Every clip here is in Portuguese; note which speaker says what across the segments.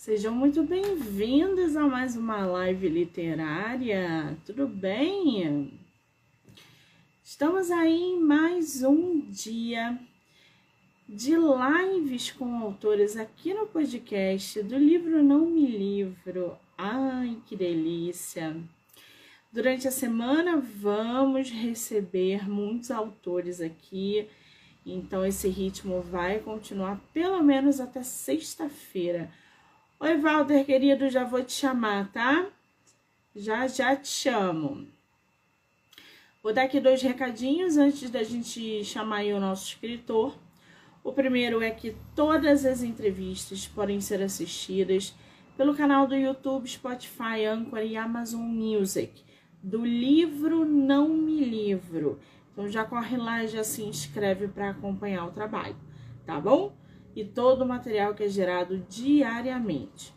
Speaker 1: Sejam muito bem-vindos a mais uma live literária. Tudo bem? Estamos aí em mais um dia de lives com autores aqui no podcast do livro Não Me Livro. Ai, que delícia! Durante a semana vamos receber muitos autores aqui, então esse ritmo vai continuar pelo menos até sexta-feira. Oi, Walter, querido, já vou te chamar, tá? Já, já te chamo. Vou dar aqui dois recadinhos antes da gente chamar o nosso escritor. O primeiro é que todas as entrevistas podem ser assistidas pelo canal do YouTube, Spotify, Anchor e Amazon Music, do livro Não Me Livro. Então já corre lá e já se inscreve para acompanhar o trabalho, tá bom? E todo o material que é gerado diariamente.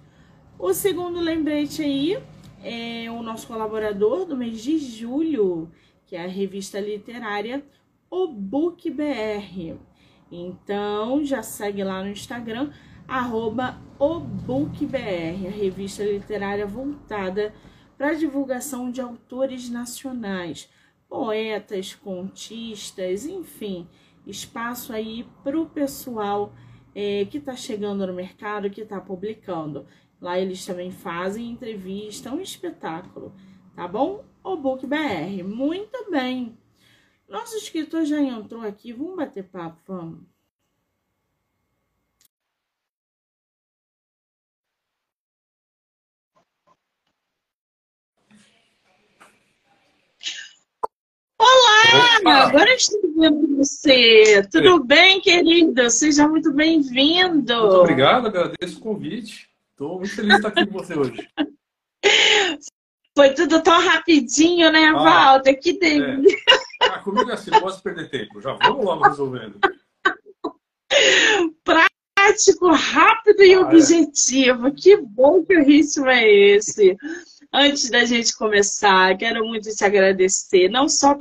Speaker 1: O segundo lembrete aí é o nosso colaborador do mês de julho, que é a revista literária O Book BR. Então, já segue lá no Instagram, arroba OBookBR, a revista literária voltada para divulgação de autores nacionais, poetas, contistas, enfim, espaço aí para o pessoal é, que está chegando no mercado, que está publicando. Lá eles também fazem entrevista, um espetáculo, tá bom? O Book BR, muito bem. Nosso escritor já entrou aqui, vamos bater papo, vamos. Olá! Opa. Agora estou vendo você. Tudo é. bem, querido? Seja muito bem-vindo. Muito
Speaker 2: obrigado, agradeço o convite. Estou muito feliz de estar aqui com você hoje.
Speaker 1: Foi tudo tão rapidinho, né, ah, Walter? Que delícia.
Speaker 2: É. Ah, comigo é assim, não posso perder tempo. Já vamos logo resolvendo.
Speaker 1: Prático, rápido e ah, é. objetivo. É. Que bom que o ritmo é esse. Antes da gente começar, quero muito te agradecer, não só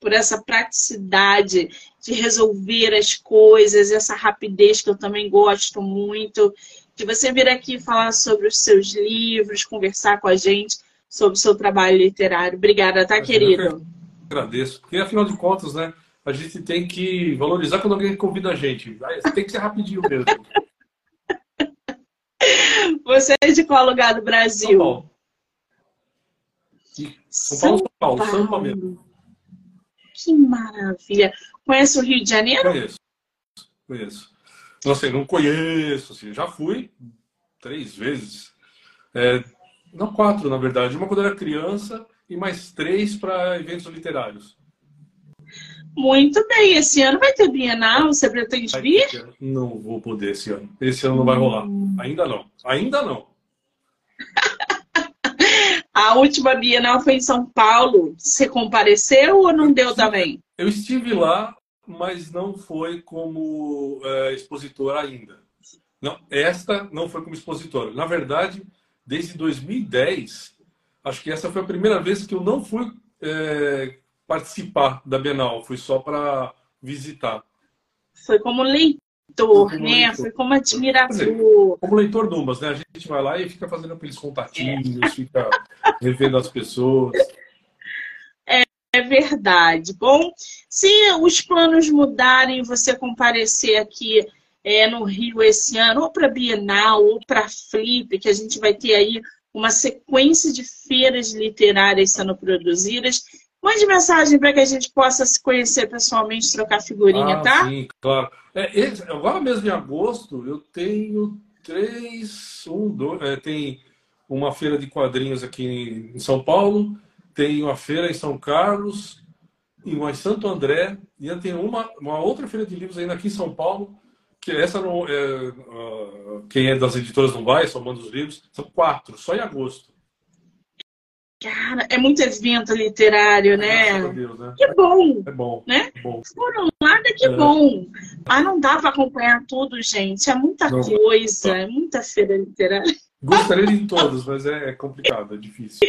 Speaker 1: por essa praticidade de resolver as coisas, essa rapidez que eu também gosto muito, de você vir aqui falar sobre os seus livros, conversar com a gente sobre o seu trabalho literário. Obrigada, tá, querido?
Speaker 2: agradeço, porque afinal de contas, né, a gente tem que valorizar quando alguém convida a gente. Tem que ser rapidinho mesmo.
Speaker 1: Você é de qual lugar do Brasil? São Paulo.
Speaker 2: São Paulo, São Paulo, Paulo. Mesmo.
Speaker 1: Que maravilha. Conhece o Rio de Janeiro?
Speaker 2: Conheço. Conheço. Não sei, não conheço, assim, já fui três vezes. É, não, quatro, na verdade. Uma quando era criança e mais três para eventos literários.
Speaker 1: Muito bem. Esse ano vai ter Bienal? Você pretende vir?
Speaker 2: Não vou poder esse ano. Esse ano não vai rolar. Hum. Ainda não. Ainda não.
Speaker 1: A última Bienal foi em São Paulo. Você compareceu ou não deu também?
Speaker 2: Eu estive lá, mas não foi como é, expositor ainda. Não, esta não foi como expositora. Na verdade, desde 2010, acho que essa foi a primeira vez que eu não fui é, participar da Bienal. Fui só para visitar.
Speaker 1: Foi como leitor leitor, como né? Leitor. Foi como admirador.
Speaker 2: como leitor Dumas, né? A gente vai lá e fica fazendo aqueles contatinhos, é. fica revendo as pessoas.
Speaker 1: É, é verdade. Bom, se os planos mudarem, você comparecer aqui é, no Rio esse ano, ou para Bienal, ou para Flip, que a gente vai ter aí uma sequência de feiras literárias sendo produzidas. Mande mensagem para que a gente possa se conhecer pessoalmente, trocar figurinha,
Speaker 2: ah,
Speaker 1: tá?
Speaker 2: Sim, claro. É, esse, agora mesmo em agosto, eu tenho três, um, dois, é, tem uma feira de quadrinhos aqui em São Paulo, tem uma feira em São Carlos, em Santo André, e eu tenho uma, uma outra feira de livros ainda aqui em São Paulo, que essa não é, uh, quem é das editoras não vai, só manda os livros, são quatro, só em agosto.
Speaker 1: Cara, é muito evento literário, né?
Speaker 2: Deus, né?
Speaker 1: Que bom!
Speaker 2: É bom.
Speaker 1: Né?
Speaker 2: É bom.
Speaker 1: Por um lado, é que é. bom. Mas não dá para acompanhar tudo, gente. É muita não. coisa, é muita feira literária.
Speaker 2: Gostaria de todos, mas é, é complicado, é difícil.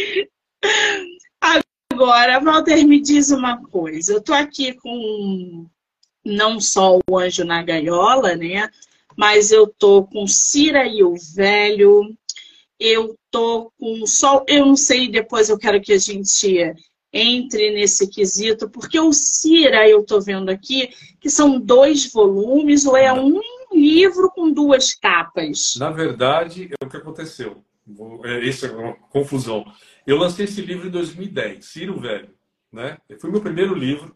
Speaker 1: Agora, Walter, me diz uma coisa. Eu tô aqui com não só o Anjo na Gaiola, né? mas eu tô com Cira e o Velho, eu tô com Sol, eu não sei, depois eu quero que a gente entre nesse quesito, porque o Cira, eu tô vendo aqui, que são dois volumes, ou é um livro com duas capas?
Speaker 2: Na verdade, é o que aconteceu. Essa é uma confusão. Eu lancei esse livro em 2010, Ciro Velho. Né? Foi meu primeiro livro.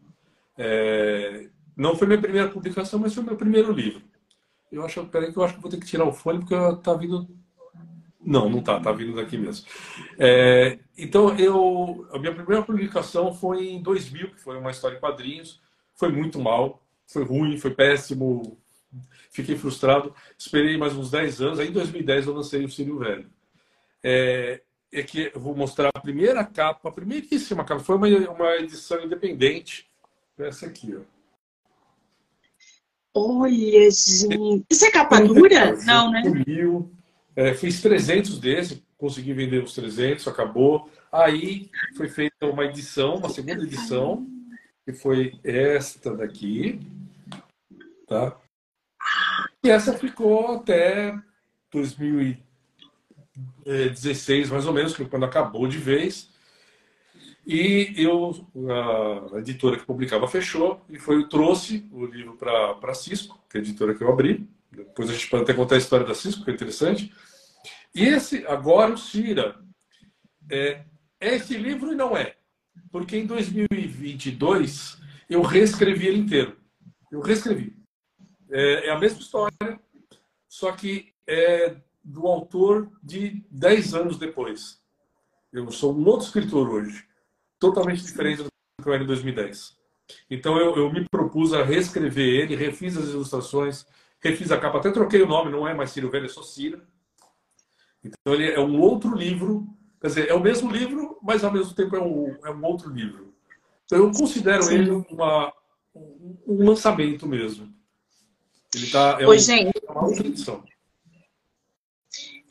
Speaker 2: É... Não foi minha primeira publicação, mas foi meu primeiro livro. Eu acho, peraí que eu acho que vou ter que tirar o fone porque tá vindo. Não, não tá, tá vindo daqui mesmo. É... Então, eu, a minha primeira publicação foi em 2000, que foi uma história em quadrinhos. Foi muito mal, foi ruim, foi péssimo, fiquei frustrado. Esperei mais uns 10 anos. Aí, em 2010, eu lancei o Círio Velho. É, é que eu vou mostrar a primeira capa, a primeiríssima capa. Foi uma, uma edição independente. Essa aqui, ó.
Speaker 1: Olha, gente. Isso é capa dura? Não, né?
Speaker 2: Mil. É, fiz 300 desses, consegui vender os 300, acabou. Aí foi feita uma edição, uma segunda edição, que foi esta daqui. Tá? E essa ficou até 2016, mais ou menos, quando acabou de vez. E eu, a editora que publicava fechou e foi eu trouxe o livro para Cisco, que é a editora que eu abri. Depois a gente pode até contar a história da Cisco, que é interessante. E esse, agora, o Cira, é, é esse livro e não é. Porque em 2022 eu reescrevi ele inteiro. Eu reescrevi. É, é a mesma história, só que é do autor de 10 anos depois. Eu sou um outro escritor hoje, totalmente diferente do que eu era em 2010. Então eu, eu me propus a reescrever ele, refiz as ilustrações, refiz a capa, até troquei o nome, não é mais Ciro Velho, é só Cira. Então ele é um outro livro, quer dizer, é o mesmo livro, mas ao mesmo tempo é um, é um outro livro. Então eu considero Sim. ele uma, um lançamento mesmo.
Speaker 1: Ele tá, é, Oi, um, gente. é uma outra edição.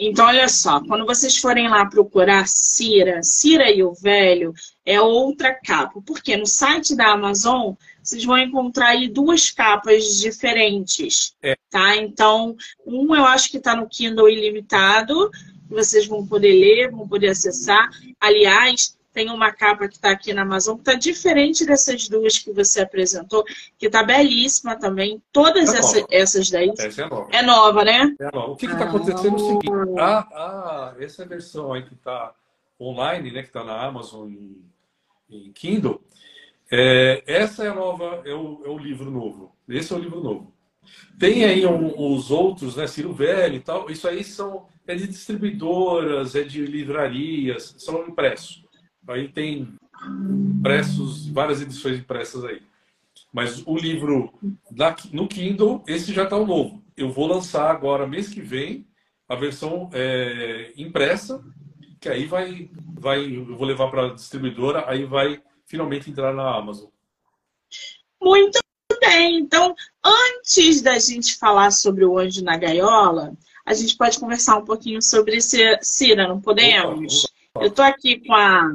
Speaker 1: Então, olha só, quando vocês forem lá procurar Cira, Cira e o Velho, é outra capa. Porque no site da Amazon, vocês vão encontrar aí duas capas diferentes. É. Tá? Então, um eu acho que está no Kindle ilimitado, vocês vão poder ler, vão poder acessar. Aliás, tem uma capa que está aqui na Amazon que está diferente dessas duas que você apresentou, que está belíssima também. Todas é essa, essas daí.
Speaker 2: Essa é nova.
Speaker 1: É nova, né?
Speaker 2: É nova. O que está acontecendo é o seguinte: a, a, essa versão aí que está online, né, que está na Amazon em, em Kindle, é, essa é a nova, é o, é o, livro novo. Esse é o livro novo. Tem aí um, os outros, né, Ciro Velho e tal. Isso aí são é de distribuidoras, é de livrarias, são impressos. Aí tem impressos, várias edições impressas aí. Mas o livro da, no Kindle, esse já está o novo. Eu vou lançar agora, mês que vem, a versão é, impressa, que aí vai, vai, eu vou levar para a distribuidora, aí vai finalmente entrar na Amazon.
Speaker 1: Muito bem. Então, antes da gente falar sobre o Anjo na Gaiola, a gente pode conversar um pouquinho sobre Cira, não podemos? Opa, opa. Eu estou aqui com a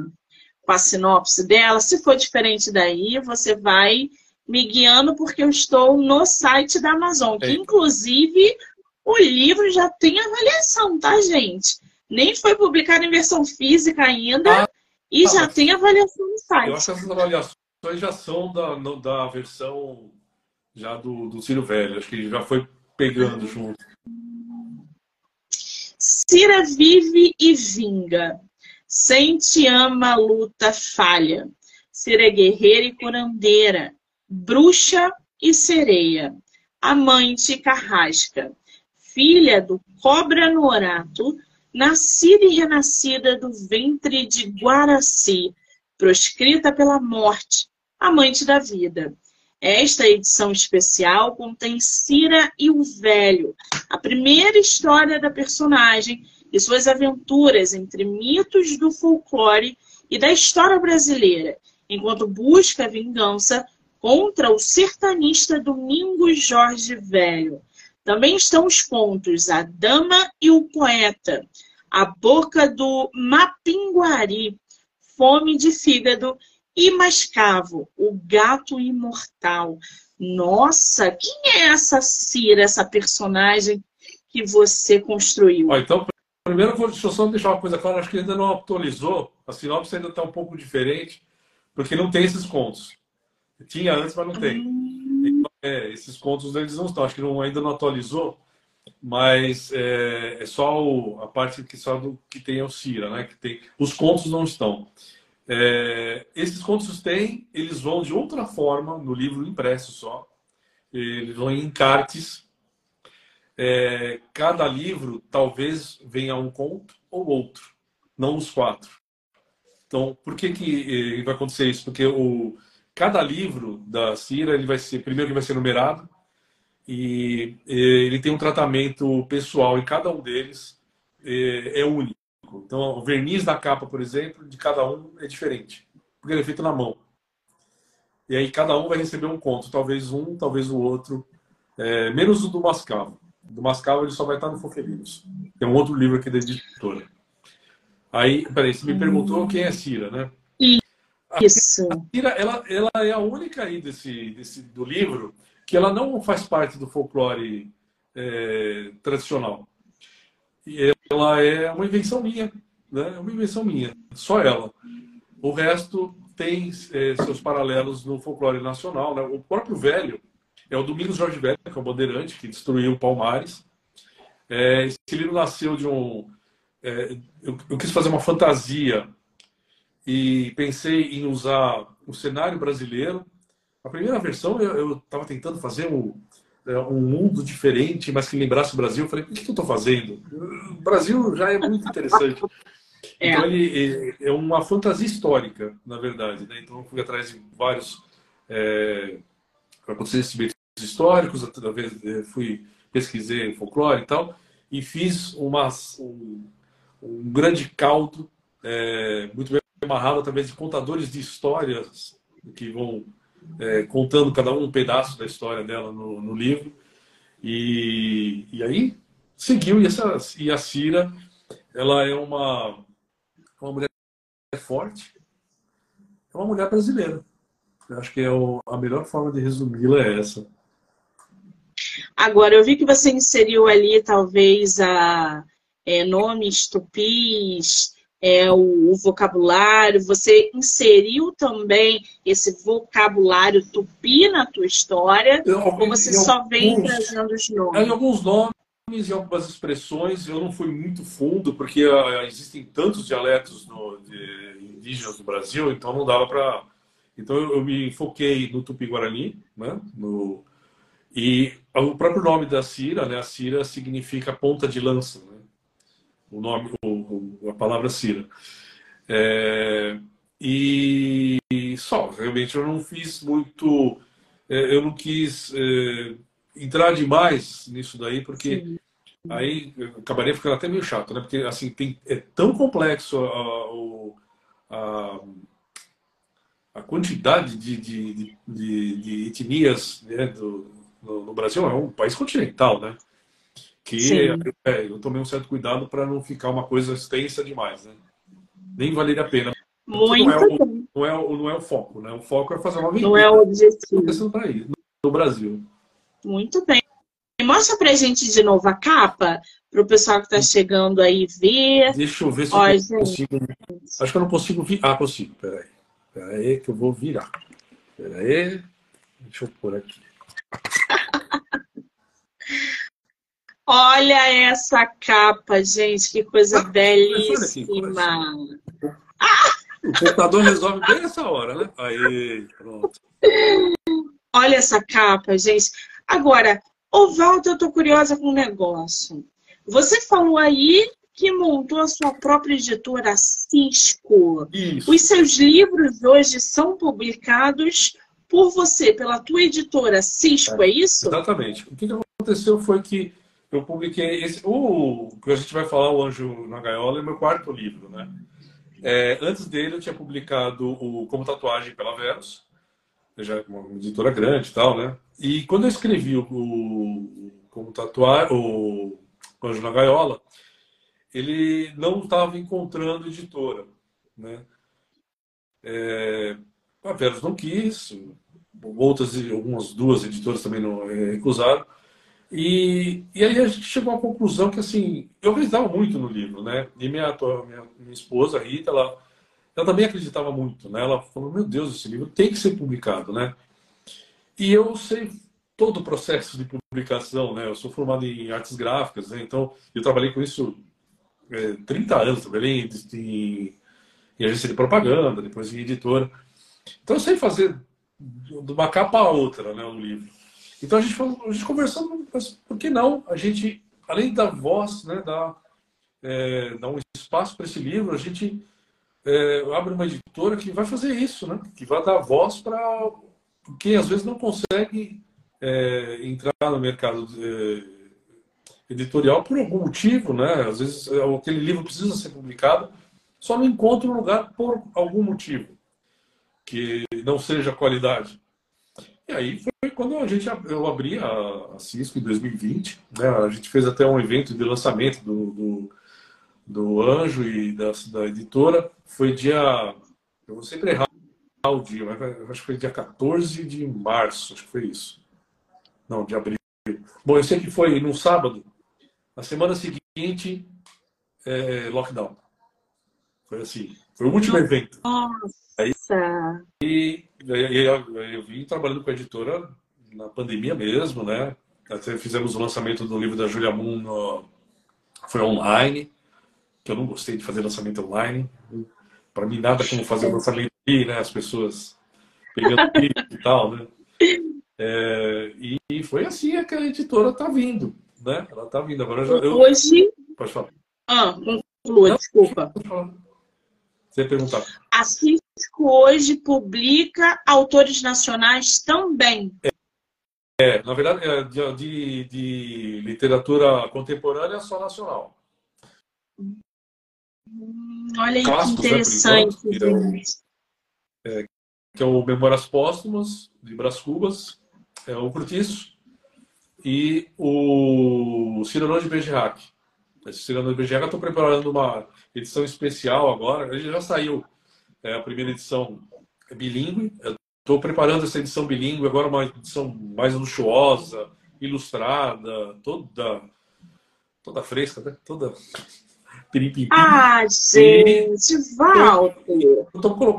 Speaker 1: com a sinopse dela. Se for diferente daí, você vai me guiando, porque eu estou no site da Amazon, que inclusive o livro já tem avaliação, tá, gente? Nem foi publicado em versão física ainda ah, e ah, já tem avaliação no site.
Speaker 2: Eu acho que essas avaliações já são da, da versão já do, do Ciro Velho, acho que já foi pegando junto.
Speaker 1: Cira vive e vinga. Sente, ama, luta, falha. Ser guerreira e curandeira, bruxa e sereia, amante e carrasca, filha do cobra norato, nascida e renascida do ventre de Guaraci, proscrita pela morte, amante da vida. Esta edição especial contém Cira e o Velho, a primeira história da personagem e suas aventuras entre mitos do folclore e da história brasileira, enquanto busca vingança contra o sertanista Domingos Jorge Velho. Também estão os contos A Dama e o Poeta, A Boca do Mapinguari, Fome de Fígado E Mascavo, o gato imortal. Nossa, quem é essa Cira, essa personagem que você construiu?
Speaker 2: Então, primeiro, deixa eu só deixar uma coisa clara, acho que ainda não atualizou, a sinopse ainda está um pouco diferente, porque não tem esses contos. Tinha antes, mas não tem. Hum. É, esses contos eles não estão, acho que não, ainda não atualizou, mas é, é só o, a parte que só do que tem é o Cira, né? Que tem, os contos não estão. É, esses contos têm, eles vão de outra forma no livro impresso só. Eles vão em encartes. É, cada livro talvez venha um conto ou outro, não os quatro. Então, por que que eh, vai acontecer isso? Porque o cada livro da Cira ele vai ser primeiro ele vai ser numerado e ele tem um tratamento pessoal em cada um deles é, é único. Então, o verniz da capa, por exemplo, de cada um é diferente, porque ele é feito na mão. E aí cada um vai receber um conto, talvez um, talvez o outro, é, menos o do Mascavo. Do Mascavo ele só vai estar no Fofelinos. Tem um outro livro aqui da editora. Aí, peraí, você me perguntou quem é Cira, né?
Speaker 1: Isso.
Speaker 2: A Cira, ela, ela é a única aí desse, desse, do livro que ela não faz parte do folclore é, tradicional. E ela é uma invenção minha, né? É uma invenção minha, só ela. O resto tem é, seus paralelos no folclore nacional. Né? O próprio velho é o Domingos Jorge Velho, que é o bandeirante que destruiu o Palmares. É, esse livro nasceu de um. É, eu, eu, quis fazer uma fantasia e pensei em usar o cenário brasileiro. A primeira versão eu estava tentando fazer um, é, um mundo diferente, mas que lembrasse o Brasil. Eu falei, o que eu estou fazendo? O Brasil já é muito interessante. É. Então, ele é uma fantasia histórica, na verdade. Né? Então, eu fui atrás de vários é, acontecimentos históricos, através, fui pesquisei folclore e tal, e fiz uma, um, um grande caldo, é, muito bem amarrado através de contadores de histórias que vão é, contando cada um um pedaço da história dela no, no livro. E, e aí seguiu. E, essa, e a Cira, ela é uma, uma mulher forte, é uma mulher brasileira. Eu acho que é o, a melhor forma de resumi-la é essa.
Speaker 1: Agora, eu vi que você inseriu ali, talvez, a é, nomes tupis, é, o, o, vocabulário, você inseriu também esse vocabulário tupi na tua história, eu, ou você só alguns, vem trazendo os nomes?
Speaker 2: Em alguns nomes e algumas expressões eu não fui muito fundo, porque uh, existem tantos dialetos no, de, indígenas do Brasil, então não dava para... Então eu, eu, me foquei no tupi-guarani, né? No, e o próprio nome da Cira, né? A Cira significa ponta de lança, né? o nome, o, a palavra Cira. É, e só, realmente eu não fiz muito, é, eu não quis é, entrar demais nisso daí, porque Sim. aí acabaria ficando até meio chato, né? Porque assim, tem, é tão complexo a, a, a quantidade de, de, de, de etnias né, do, no, no Brasil, é um país continental, né? que é, eu tomei um certo cuidado para não ficar uma coisa extensa demais, né? Nem valeria a pena.
Speaker 1: Muito
Speaker 2: não é, o, não, é o, não é o foco, né? O foco é fazer uma
Speaker 1: aventura. Não é o objetivo.
Speaker 2: no Brasil.
Speaker 1: Muito bem. Mostra pra gente de novo a capa, para o pessoal que está chegando aí ver.
Speaker 2: Deixa eu ver se Ó, eu gente. consigo. Acho que eu não consigo vir. Ah, consigo. Peraí. Peraí, que eu vou virar. Peraí. Deixa eu pôr aqui.
Speaker 1: Olha essa capa, gente, que coisa ah, belíssima.
Speaker 2: O computador resolve bem essa hora, né? Aí, pronto.
Speaker 1: Olha essa capa, gente. Agora, Ovaldo, eu tô curiosa com um negócio. Você falou aí que montou a sua própria editora Cisco. Isso. Os seus livros hoje são publicados por você, pela tua editora Cisco, é, é isso?
Speaker 2: Exatamente. O que aconteceu foi que eu publiquei esse, o que a gente vai falar, o Anjo na Gaiola, é meu quarto livro, né? É, antes dele eu tinha publicado o Como Tatuagem pela Verus, já uma editora grande e tal, né? E quando eu escrevi o, o Como Tatuar, o Anjo na Gaiola, ele não estava encontrando editora, né? É, a Veros não quis, outras, algumas duas editoras também não é, recusaram. E, e aí a gente chegou à conclusão que, assim, eu acreditava muito no livro, né? E minha, minha, minha esposa, Rita, ela, ela também acreditava muito, né? Ela falou, meu Deus, esse livro tem que ser publicado, né? E eu sei todo o processo de publicação, né? Eu sou formado em artes gráficas, né? Então, eu trabalhei com isso é, 30 anos, trabalhei em, em, em agência de propaganda, depois em editora. Então, eu sei fazer de uma capa a outra, né, o livro. Então, a gente, falou, a gente conversando, mas por que não a gente, além da voz, né, dar, é, dar um espaço para esse livro, a gente é, abre uma editora que vai fazer isso, né? Que vai dar voz para quem às vezes não consegue é, entrar no mercado é, editorial por algum motivo, né? Às vezes é, aquele livro precisa ser publicado, só não encontra um lugar por algum motivo que não seja qualidade. E aí foi quando a gente eu abri a, a Cisco em 2020, né? A gente fez até um evento de lançamento do, do, do Anjo e da, da editora. Foi dia, eu vou sempre errar o dia, mas acho que foi dia 14 de março, acho que foi isso. Não, de abril. Bom, eu sei que foi no sábado. Na semana seguinte, é, lockdown. Foi assim. Foi o último evento.
Speaker 1: Nossa!
Speaker 2: Aí, e, aí eu, eu vim trabalhando com a editora na pandemia mesmo, né? Até fizemos o lançamento do livro da Julia Moon no, foi online, que eu não gostei de fazer lançamento online. Para mim, nada como fazer lançamento aqui, né? As pessoas pegando e tal, né? É, e foi assim é que a editora está vindo, né? Ela está vindo. Agora já, eu...
Speaker 1: Hoje.
Speaker 2: Pode falar.
Speaker 1: Ah, conclua, desculpa.
Speaker 2: Falar. Você perguntar.
Speaker 1: A Cisco hoje publica autores nacionais também.
Speaker 2: É, é na verdade, é de, de, literatura contemporânea só nacional.
Speaker 1: Hum, olha aí Clássicos, que interessante. Né, enquanto,
Speaker 2: é, que é o Memórias Póstumas, de Brás Cubas, é o Curtiço, e o Cirano de Bergerac. Bergerac, eu estou preparando uma edição especial agora, ele já saiu é a primeira edição bilíngue, estou preparando essa edição bilíngue, agora uma edição mais luxuosa, ilustrada, toda, toda fresca, né? toda
Speaker 1: piripim. Ah, gente, Walter! Eu,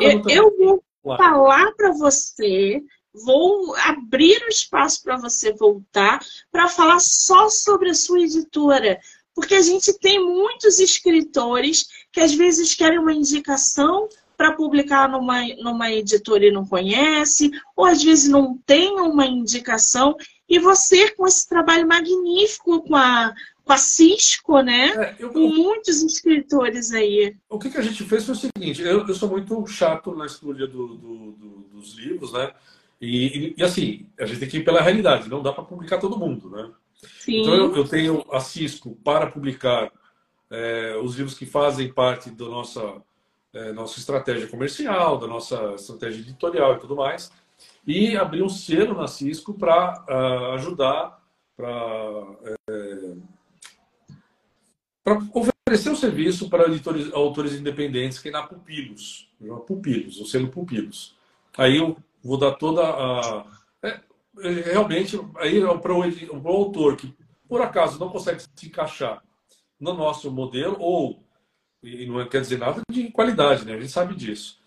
Speaker 1: eu, eu vou falar para você vou abrir o espaço para você voltar para falar só sobre a sua editora. Porque a gente tem muitos escritores que às vezes querem uma indicação para publicar numa, numa editora e não conhece, ou às vezes não tem uma indicação. E você, com esse trabalho magnífico com a, com a Cisco, né? É, eu, com muitos escritores aí.
Speaker 2: O que, que, a gente fez foi o seguinte: eu, eu sou muito chato na escolha do, do, do, dos livros, né? E, e, e, assim, a gente tem que ir pela realidade, não dá para publicar todo mundo, né? Sim. Então eu, eu tenho a Cisco para publicar é, os livros que fazem parte da nossa, é, nossa estratégia comercial, da nossa estratégia editorial e tudo mais, e abrir um selo na Cisco para uh, ah, ajudar, para é, oferecer o um serviço para editores, autores independentes que é na Pupilos, Pupilos, o selo Pupilos. Aí eu vou dar toda a. É, realmente, aí é para o, o autor que por acaso não consegue se encaixar no nosso modelo, ou, e não quer dizer nada de qualidade, né? a gente sabe disso,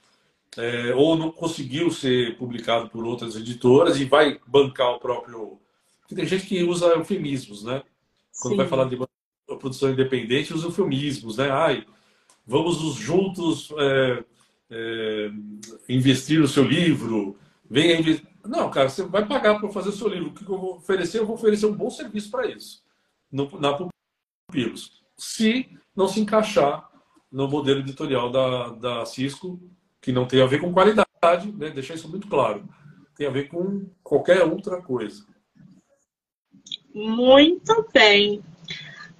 Speaker 2: é, ou não conseguiu ser publicado por outras editoras e vai bancar o próprio. Porque tem gente que usa eufemismos, né? Quando Sim. vai falar de produção independente, usa eufemismos, né? Ai, vamos juntos é, é, investir no seu livro, venha investir. Não, cara, você vai pagar para fazer o seu livro. O que eu vou oferecer? Eu vou oferecer um bom serviço para isso, no, na Pupilos. Se não se encaixar no modelo editorial da, da Cisco, que não tem a ver com qualidade, né? deixar isso muito claro. Tem a ver com qualquer outra coisa.
Speaker 1: Muito bem.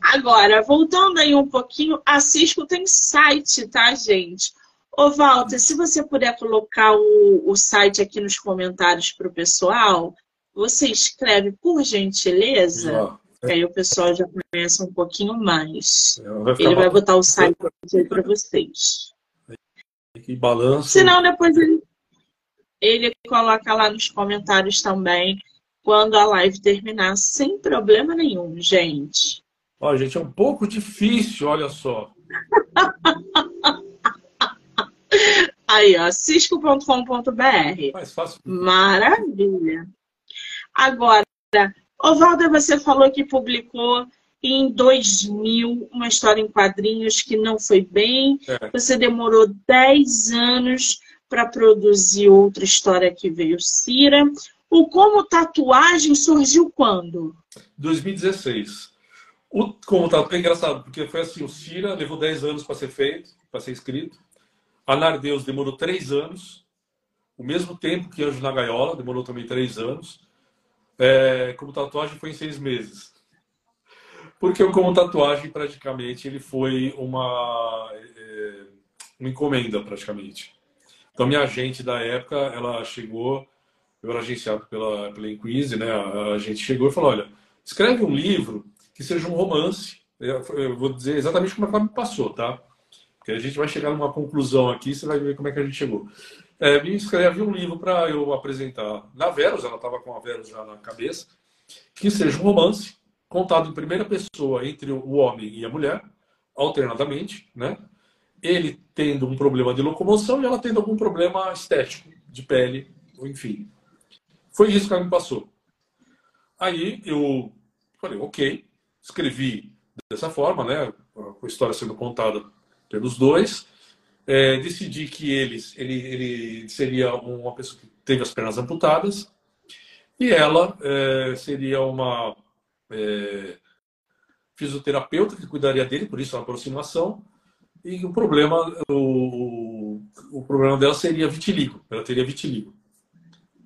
Speaker 1: Agora, voltando aí um pouquinho, a Cisco tem site, tá, gente? Ô, Walter, se você puder colocar o, o site aqui nos comentários para o pessoal, você escreve, por gentileza, que aí o pessoal já conhece um pouquinho mais. Ele vai botar o site para vocês.
Speaker 2: Que balanço.
Speaker 1: Senão depois ele. ele coloca lá nos comentários também quando a live terminar, sem problema nenhum, gente.
Speaker 2: Ó, gente, é um pouco difícil, olha só.
Speaker 1: Aí, ó, cisco.com.br.
Speaker 2: Mais fácil.
Speaker 1: Maravilha. Agora, Ovalda, você falou que publicou em 2000 uma história em quadrinhos que não foi bem. É. Você demorou 10 anos para produzir outra história que veio Cira. O Como Tatuagem surgiu quando?
Speaker 2: 2016. O Como Tatuagem, é engraçado, porque foi assim, o Cira levou 10 anos para ser feito, para ser escrito. A Nardeus demorou 3 anos. O mesmo tempo que Anjo na Gaiola, demorou também 3 anos. É, como tatuagem foi em 6 meses. Porque o Como Tatuagem, praticamente, ele foi uma, é, uma encomenda, praticamente. Então, minha agente da época, ela chegou eu era agenciado pela, pela Inquise, né? A, a gente chegou e falou: olha, escreve um livro que seja um romance. Eu, eu vou dizer exatamente como é ela me passou, tá? Porque a gente vai chegar numa conclusão aqui, você vai ver como é que a gente chegou. É, me escreve um livro para eu apresentar na Verus, ela estava com a Verus já na cabeça, que seja um romance contado em primeira pessoa entre o homem e a mulher, alternadamente, né? Ele tendo um problema de locomoção e ela tendo algum problema estético, de pele, enfim. Foi isso que ela me passou. Aí eu falei, ok, escrevi dessa forma, né? Com a história sendo contada pelos dois. É, decidi que eles, ele, ele seria uma pessoa que teve as pernas amputadas e ela é, seria uma é, fisioterapeuta que cuidaria dele, por isso a aproximação. E o problema, o, o problema dela seria vitiligo. Ela teria vitiligo.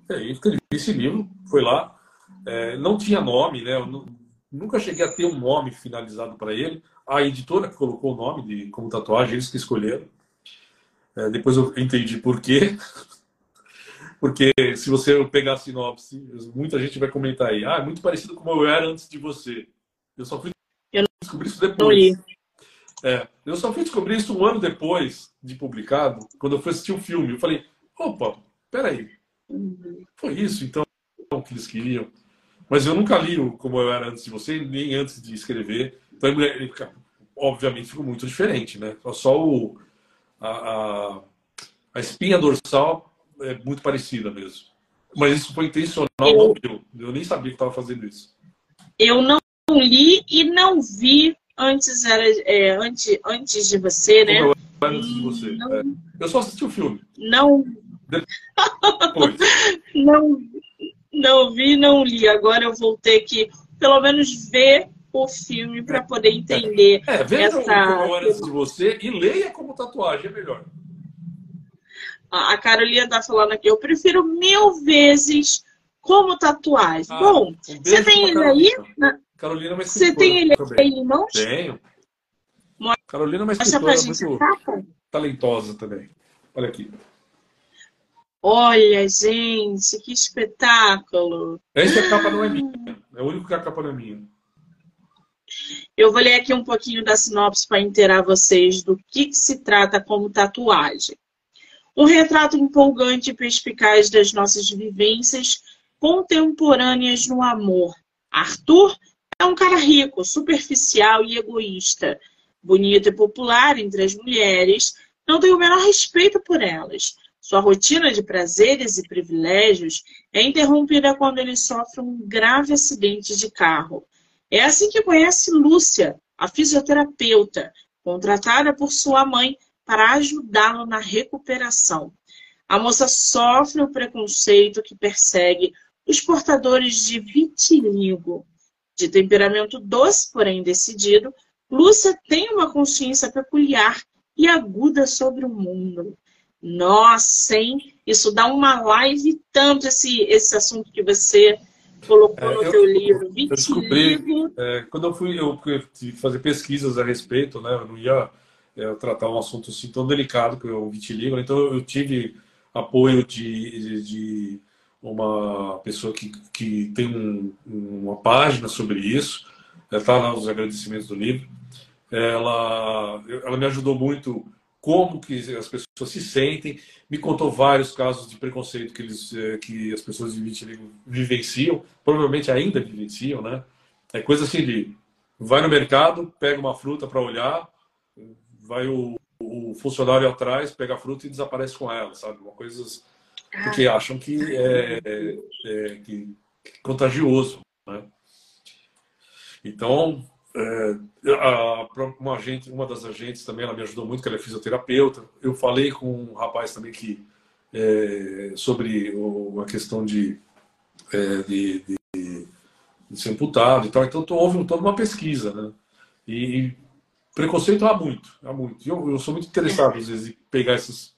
Speaker 2: E aí escrevi esse livro, foi lá. É, não tinha nome, né? Nunca cheguei a ter um nome finalizado para ele. A editora que colocou o nome de como tatuagem, eles que escolheram. É, depois eu entendi por quê. Porque se você pegar a sinopse, muita gente vai comentar aí. Ah, é muito parecido com como eu era antes de você. Eu só fui eu descobrir isso depois. É, eu só fui descobrir isso um ano depois de publicado, quando eu fui assistir o um filme. Eu falei, opa, peraí, foi isso, então, que eles queriam. Mas eu nunca li como eu era antes de você, nem antes de escrever. Então, ele, obviamente, ficou muito diferente, né? Só o, a, a, a espinha dorsal é muito parecida mesmo. Mas isso foi intencional, eu, eu. eu nem sabia que estava fazendo isso.
Speaker 1: Eu não li e não vi antes era é, antes, antes de você, né?
Speaker 2: Eu era antes de você. Não, é. Eu só assisti o filme.
Speaker 1: Não não, não vi, não li. Agora eu vou ter que, pelo menos, ver o filme para poder entender.
Speaker 2: É, veja essa... o antes de você e leia como tatuagem, é melhor.
Speaker 1: A Carolina está falando aqui, eu prefiro mil vezes como tatuagem. Ah, Bom, um você tem ele aí?
Speaker 2: Carolina, mas
Speaker 1: Você tem ele aí em mãos?
Speaker 2: Tenho. Carolina, mas escritora muito talentosa também. Olha aqui.
Speaker 1: Olha, gente, que espetáculo!
Speaker 2: Essa é capa não é minha. É o único que a capa não é minha.
Speaker 1: Eu vou ler aqui um pouquinho da sinopse para inteirar vocês do que, que se trata como tatuagem. Um retrato empolgante e perspicaz das nossas vivências contemporâneas no amor. Arthur é um cara rico, superficial e egoísta. Bonito e popular entre as mulheres, não tem o menor respeito por elas sua rotina de prazeres e privilégios é interrompida quando ele sofre um grave acidente de carro. É assim que conhece Lúcia, a fisioterapeuta, contratada por sua mãe para ajudá-lo na recuperação. A moça sofre o preconceito que persegue os portadores de vitiligo. De temperamento doce, porém decidido, Lúcia tem uma consciência peculiar e aguda sobre o mundo. Nossa, hein? Isso dá uma live tanto esse, esse assunto que você colocou é, no eu, teu livro.
Speaker 2: Eu descobri, é, quando eu fui eu fazer pesquisas a respeito, né? Eu não ia é, tratar um assunto assim tão delicado que é o vitiligo, então eu tive apoio de, de, de uma pessoa que, que tem um, uma página sobre isso, está lá nos agradecimentos do livro. Ela, ela me ajudou muito como que as pessoas se sentem, me contou vários casos de preconceito que, eles, eh, que as pessoas de vitiligo vivenciam, provavelmente ainda vivenciam, né? É coisa assim de vai no mercado, pega uma fruta para olhar, vai o, o, funcionário atrás, pega a fruta e desaparece com ela, sabe? Uma coisa porque acham que é, é, é que, que contagioso, né? Então, é, a, uma, agente, uma das agentes também, ela me ajudou muito, que ela é fisioterapeuta. Eu falei com um rapaz também que é, sobre o, a questão de, é, de, de, de, ser imputado e tal. Então, houve toda uma pesquisa, né? E, e preconceito há muito, há muito. Eu, eu sou muito interessado, às vezes, em pegar essas,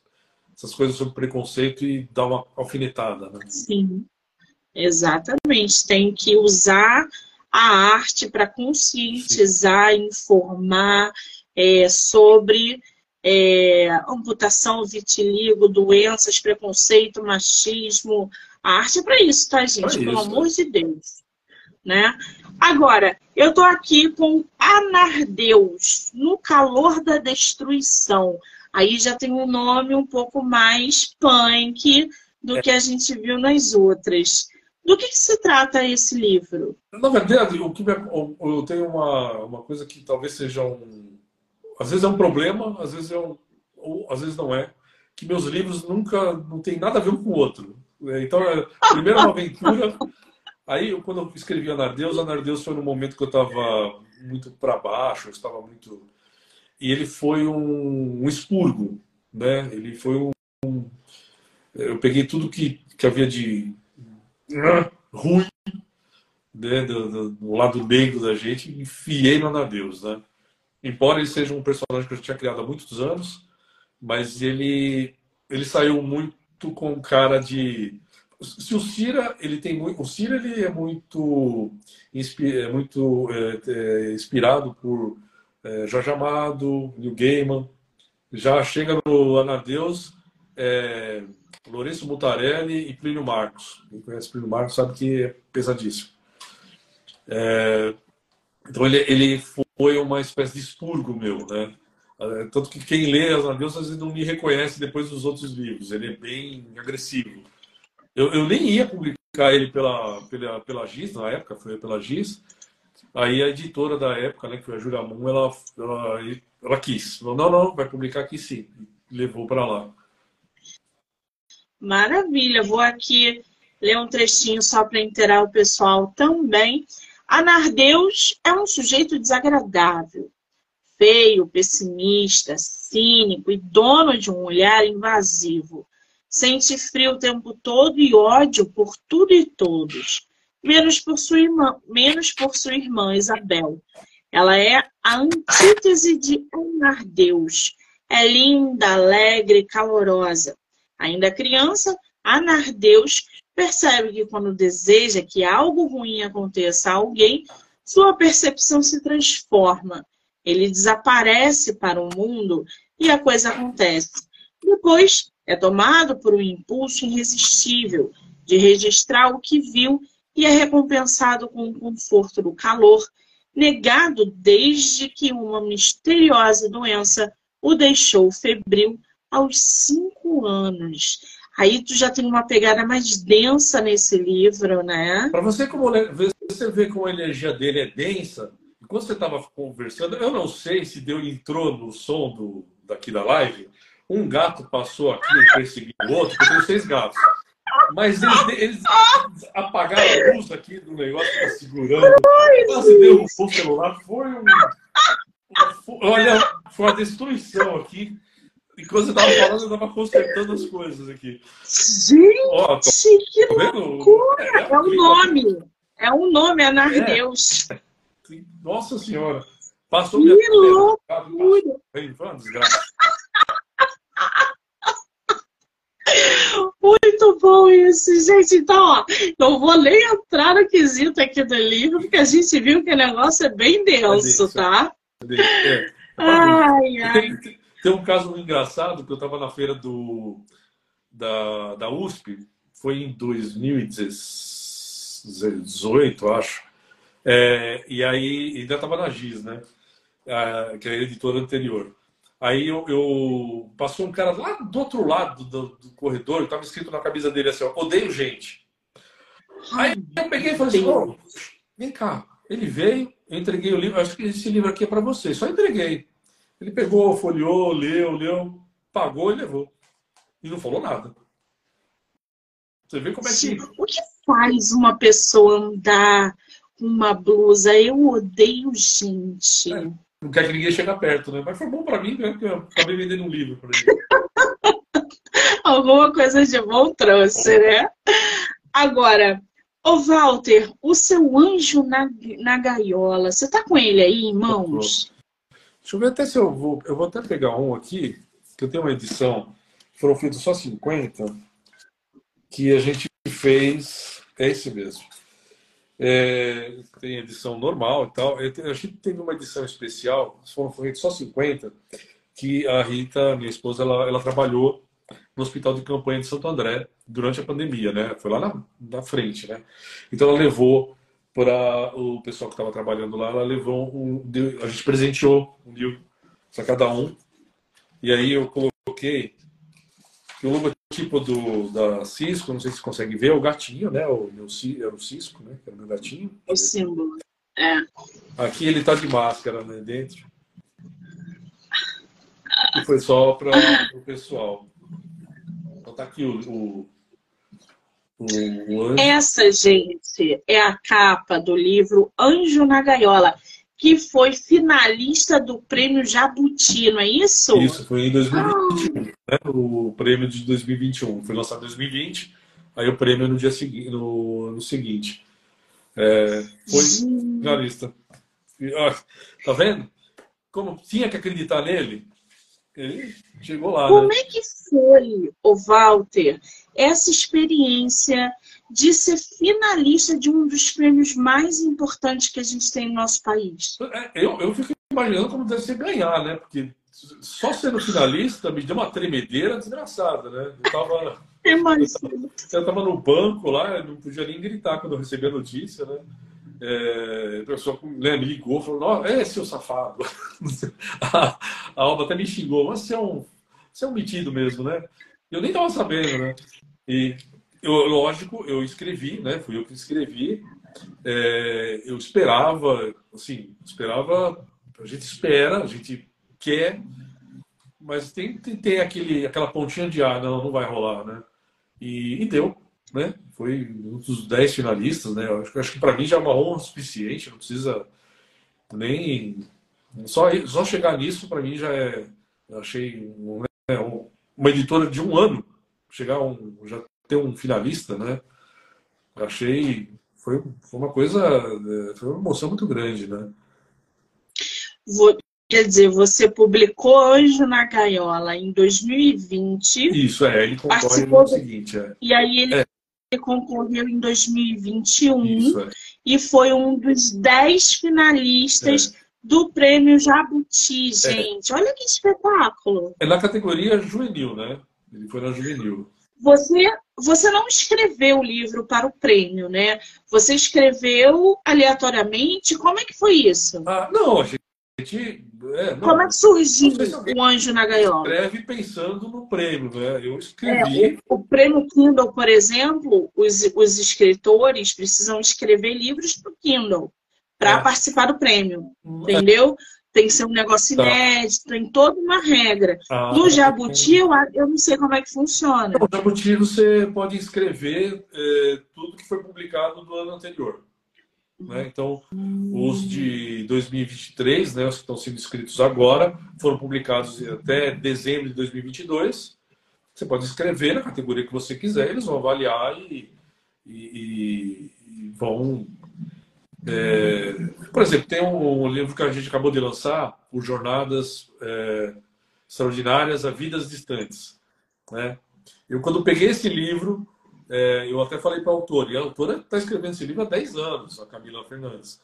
Speaker 2: essas coisas sobre preconceito e dar uma alfinetada, né?
Speaker 1: Sim, exatamente. Tem que usar a arte para conscientizar, informar é, sobre é, amputação, vitiligo, doenças, preconceito, machismo. A arte é para isso, tá, gente? Pelo amor de Deus. Né? Agora, eu estou aqui com Anardeus, no calor da destruição. Aí já tem um nome um pouco mais punk do é. que a gente viu nas outras. Do que, que, se trata esse livro?
Speaker 2: Na verdade, o que me, eu tenho uma, uma coisa que talvez seja um. Às vezes é um problema, às vezes é um, ou às vezes não é. Que meus livros nunca não tem nada a ver um com o outro. Então, é, primeiro uma aventura. Aí, quando eu escrevi Anardeus, Anardeus foi no momento que eu estava muito para baixo, eu estava muito. E ele foi um, um expurgo, né? Ele foi um. Eu peguei tudo que, que havia de ruim né, do, do, do, lado negro da gente enfiei no Anadeus, né? Embora ele seja um personagem que eu tinha criado há muitos anos, mas ele ele saiu muito com cara de se o Cira ele tem muito o Cira ele é muito é muito é, é, inspirado por é, Jorge Amado, Neil Gaiman, já chega no Anadeus é, Lourenço Mutarelli e Plínio Marcos. Quem conhece Plínio Marcos sabe que é pesadíssimo. É, então ele, ele foi uma espécie de expurgo meu, né? É, tanto que quem lê As Navios às vezes não me reconhece depois dos outros livros. Ele é bem agressivo. Eu, eu nem ia publicar ele pela, pela, pela GIS, na época, foi pela GIS. Aí a editora da época, né, que foi a Júlia Moon, ela, ela, ela quis. Falou, não, não, vai publicar aqui sim. levou para lá.
Speaker 1: Maravilha, vou aqui ler um trechinho só para inteirar o pessoal também. Anardeus é um sujeito desagradável, feio, pessimista, cínico e dono de um olhar invasivo. Sente frio o tempo todo e ódio por tudo e todos, menos por sua irmã, menos por sua irmã Isabel. Ela é a antítese de Anardeus. É linda, alegre, calorosa Ainda criança, Anardeus percebe que quando deseja que algo ruim aconteça a alguém, sua percepção se transforma. Ele desaparece para o mundo e a coisa acontece. Depois é tomado por um impulso irresistível de registrar o que viu e é recompensado com o conforto do calor, negado desde que uma misteriosa doença o deixou febril aos cinco anos. Aí tu já tem uma pegada mais densa nesse livro, né?
Speaker 2: Para você como você vê como a energia dele é densa. Enquanto você estava conversando, eu não sei se deu entrou no som do, daqui da live. Um gato passou aqui e perseguiu o outro, porque eu tenho seis gatos. Mas eles, eles apagaram a luz aqui do negócio que tá segurando. Quase derrubou o celular. Foi um. Olha, foi uma destruição aqui. Enquanto você estava falando, eu estava consertando as coisas aqui.
Speaker 1: Gente, tô... que tá loucura! É, é, é um nome. É um nome, Anardeus. É.
Speaker 2: Nossa Senhora. Passou
Speaker 1: que minha... loucura!
Speaker 2: Desgraça.
Speaker 1: Muito bom isso, gente. Então, ó, não vou nem entrar no quesito aqui do livro, porque a gente viu que o negócio é bem denso, é tá? É. Ai, ai.
Speaker 2: Tem um caso engraçado que eu estava na feira do, da, da USP, foi em 2018, acho. É, e aí ainda estava na GIS, né? que é a editora anterior. Aí eu, eu, passou um cara lá do outro lado do, do corredor, estava escrito na camisa dele assim, ó, odeio gente. Aí eu peguei e falei assim, oh, vem cá. Ele veio, eu entreguei o livro, acho que esse livro aqui é para você. Só entreguei. Ele pegou, folheou, leu, leu, pagou e levou. E não falou nada. Você vê como é que.
Speaker 1: O que faz uma pessoa andar com uma blusa? Eu odeio gente.
Speaker 2: É, não quer que ninguém chegue perto, né? Mas foi bom para mim, né? Porque eu acabei vendendo um livro para ele.
Speaker 1: Alguma coisa de bom trouxe, né? Agora, ô Walter, o seu anjo na, na gaiola, você tá com ele aí em mãos?
Speaker 2: Deixa eu ver até se eu vou. Eu vou até pegar um aqui, que eu tenho uma edição, foram feitos só 50 que a gente fez. É esse mesmo. É, tem edição normal e tal. A gente teve uma edição especial, foram feitos só 50, que a Rita, minha esposa, ela, ela trabalhou no Hospital de Campanha de Santo André durante a pandemia, né? Foi lá na, na frente, né? Então ela levou para o pessoal que estava trabalhando lá, ela levou um, a gente presenteou um livro para cada um. E aí eu coloquei que o logotipo do, da Cisco, não sei se você consegue ver, é o gatinho, né? O meu, é o Cisco, né? Que é o meu gatinho.
Speaker 1: O símbolo. É.
Speaker 2: Aqui ele tá de máscara, né? Dentro. E foi só para o pessoal. Então tá aqui o, o.
Speaker 1: Essa, gente, é a capa do livro Anjo na Gaiola que foi finalista do prêmio Jabuti, não é isso?
Speaker 2: Isso, foi em 2021, ah. né? o prêmio de 2021. Foi lançado em 2020, aí o prêmio no dia seguinte, no, no seguinte. É, foi finalista. Tá vendo? Como tinha que acreditar nele, ele chegou lá.
Speaker 1: Como né? é que foi, o Walter, essa experiência de ser finalista de um dos prêmios mais importantes que a gente tem no nosso país?
Speaker 2: É, eu, eu fico imaginando como deve ser ganhar, né? Porque só sendo finalista me deu uma tremedeira desgraçada, né? Eu tava, eu tava no banco lá, não podia nem gritar quando eu recebi a notícia, né? É, a pessoa né, me ligou, falou: é seu safado. a, a Alba até me xingou, mas você é um, você é um metido mesmo, né? Eu nem tava sabendo, né? E eu, lógico, eu escrevi, né? Fui eu que escrevi. É, eu esperava, assim, esperava. A gente espera, a gente quer, mas tem, tem, tem aquele, aquela pontinha de ar, não, não vai rolar, né? E, e deu, né? Foi um dos dez finalistas, né? Eu acho, acho que para mim já é uma honra suficiente, não precisa nem. Só, só chegar nisso, para mim já é. Eu achei um, né, uma editora de um ano chegar um, já ter um finalista, né? Achei foi, foi uma coisa, é, foi uma emoção muito grande, né?
Speaker 1: Vou, quer dizer, você publicou Anjo na Gaiola em 2020.
Speaker 2: Isso, é, ele concorre no seguinte. É.
Speaker 1: E aí ele, é. concorreu em 2021 Isso, é. e foi um dos dez finalistas é. Do prêmio Jabuti, é. gente. Olha que espetáculo.
Speaker 2: É na categoria juvenil, né? Ele foi na juvenil.
Speaker 1: Você, você não escreveu o livro para o prêmio, né? Você escreveu aleatoriamente. Como é que foi isso?
Speaker 2: Ah, não, a gente. É, não,
Speaker 1: Como é que surgiu se o Anjo na Gaiola?
Speaker 2: Escreve pensando no prêmio, né? Eu escrevi.
Speaker 1: É, o, o, prêmio Kindle, por exemplo, os, os escritores precisam escrever livros para o Kindle para é. participar do prêmio, hum, entendeu? tem que ser um negócio tá. inédito, tem toda uma regra. Ah, no Jabuti, eu, eu não sei como é que funciona.
Speaker 2: No Jabuti, você pode escrever é, tudo que foi publicado no ano anterior. Né? Então, hum. os de 2023, né, os que estão sendo escritos agora, foram publicados até dezembro de 2022. Você pode escrever na categoria que você quiser, eles vão avaliar e, e, e vão é, por exemplo, tem um livro que a gente acabou de lançar, o Jornadas é, Extraordinárias a Vidas Distantes. Né? Eu, quando peguei esse livro, é, eu até falei para a autora, e a autora está escrevendo esse livro há 10 anos, a Camila Fernandes.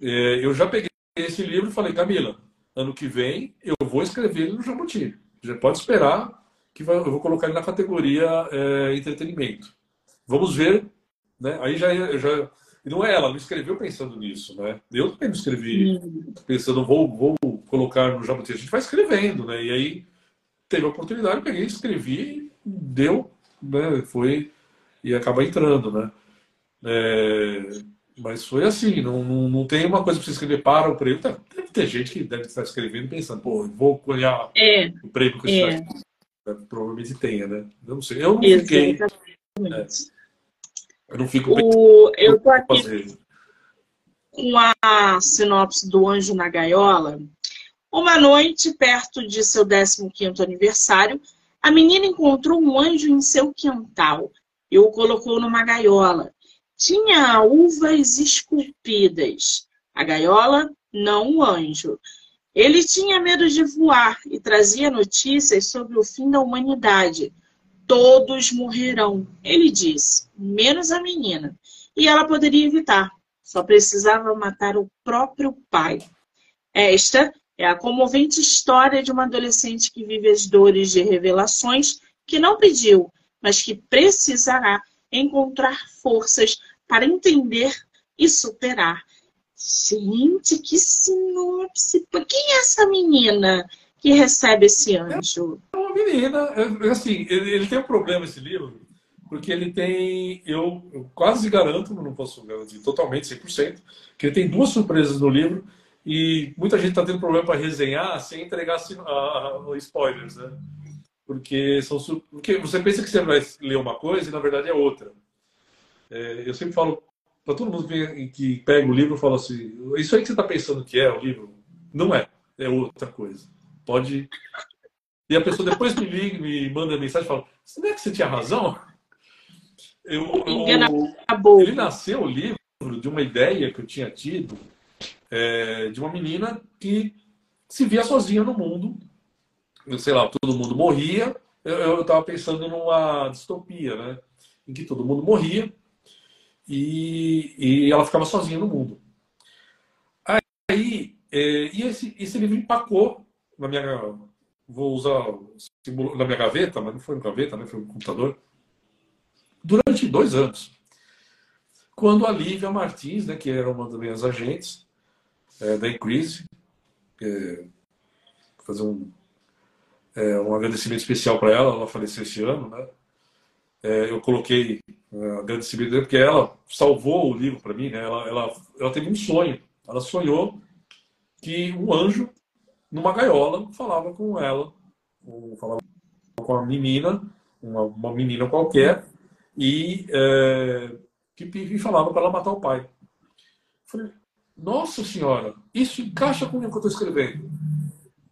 Speaker 2: É, eu já peguei esse livro e falei, Camila, ano que vem eu vou escrever ele no Jabuti. Já pode esperar que eu vou colocar ele na categoria é, entretenimento. Vamos ver. Né? Aí já, já e não é ela, não escreveu pensando nisso, né? Eu também não escrevi pensando, vou, vou colocar no Jabuti. A gente vai escrevendo, né? E aí teve a oportunidade, eu peguei, escrevi, deu, né? Foi e acaba entrando, né? É, mas foi assim, não, não, não tem uma coisa para você escrever para o prêmio. Deve ter gente que deve estar escrevendo pensando, pô, vou olhar
Speaker 1: é,
Speaker 2: o prêmio que você é. Provavelmente tenha, né? Eu não sei. Eu não fiquei. É, eu não fico
Speaker 1: o, Eu tô aqui com a sinopse do Anjo na Gaiola. Uma noite, perto de seu 15º aniversário, a menina encontrou um anjo em seu quintal e o colocou numa gaiola. Tinha uvas esculpidas. A gaiola, não o anjo. Ele tinha medo de voar e trazia notícias sobre o fim da humanidade. Todos morrerão, ele disse, menos a menina. E ela poderia evitar, só precisava matar o próprio pai. Esta é a comovente história de uma adolescente que vive as dores de revelações que não pediu, mas que precisará encontrar forças para entender e superar. Gente, que sinopse! Quem é essa menina que recebe esse anjo?
Speaker 2: É uma menina. É, assim, ele, ele tem um problema esse livro, porque ele tem, eu, eu quase garanto, não posso garantir totalmente, 100%, que ele tem duas surpresas no livro e muita gente está tendo problema para resenhar sem entregar a, spoilers, né? Porque, são, porque você pensa que você vai ler uma coisa e na verdade é outra. É, eu sempre falo para todo mundo que pega o livro, fala assim: Isso aí que você está pensando que é o livro, não é, é outra coisa. Pode. E a pessoa depois me liga, me manda mensagem e fala: Não é que você tinha razão? Eu, eu, ele nasceu o livro de uma ideia que eu tinha tido é, de uma menina que se via sozinha no mundo. sei lá, todo mundo morria. Eu estava pensando numa distopia, né? Em que todo mundo morria e, e ela ficava sozinha no mundo. Aí, é, e esse, esse livro empacou na minha. Vou usar na minha gaveta, mas não foi na gaveta, né? foi no computador. Durante dois anos. Quando a Lívia Martins, né, que era uma das minhas agentes é, da Increase, é, fazer um, é, um agradecimento especial para ela, ela faleceu esse ano, né? É, eu coloquei uh, agradecimento porque ela salvou o livro para mim, né? Ela, ela, ela teve um sonho. Ela sonhou que um anjo, numa gaiola, falava com ela, falava com a menina, uma, uma menina qualquer, e é, que, que falava para ela matar o pai. Falei, nossa senhora, isso encaixa com o que eu estou escrevendo.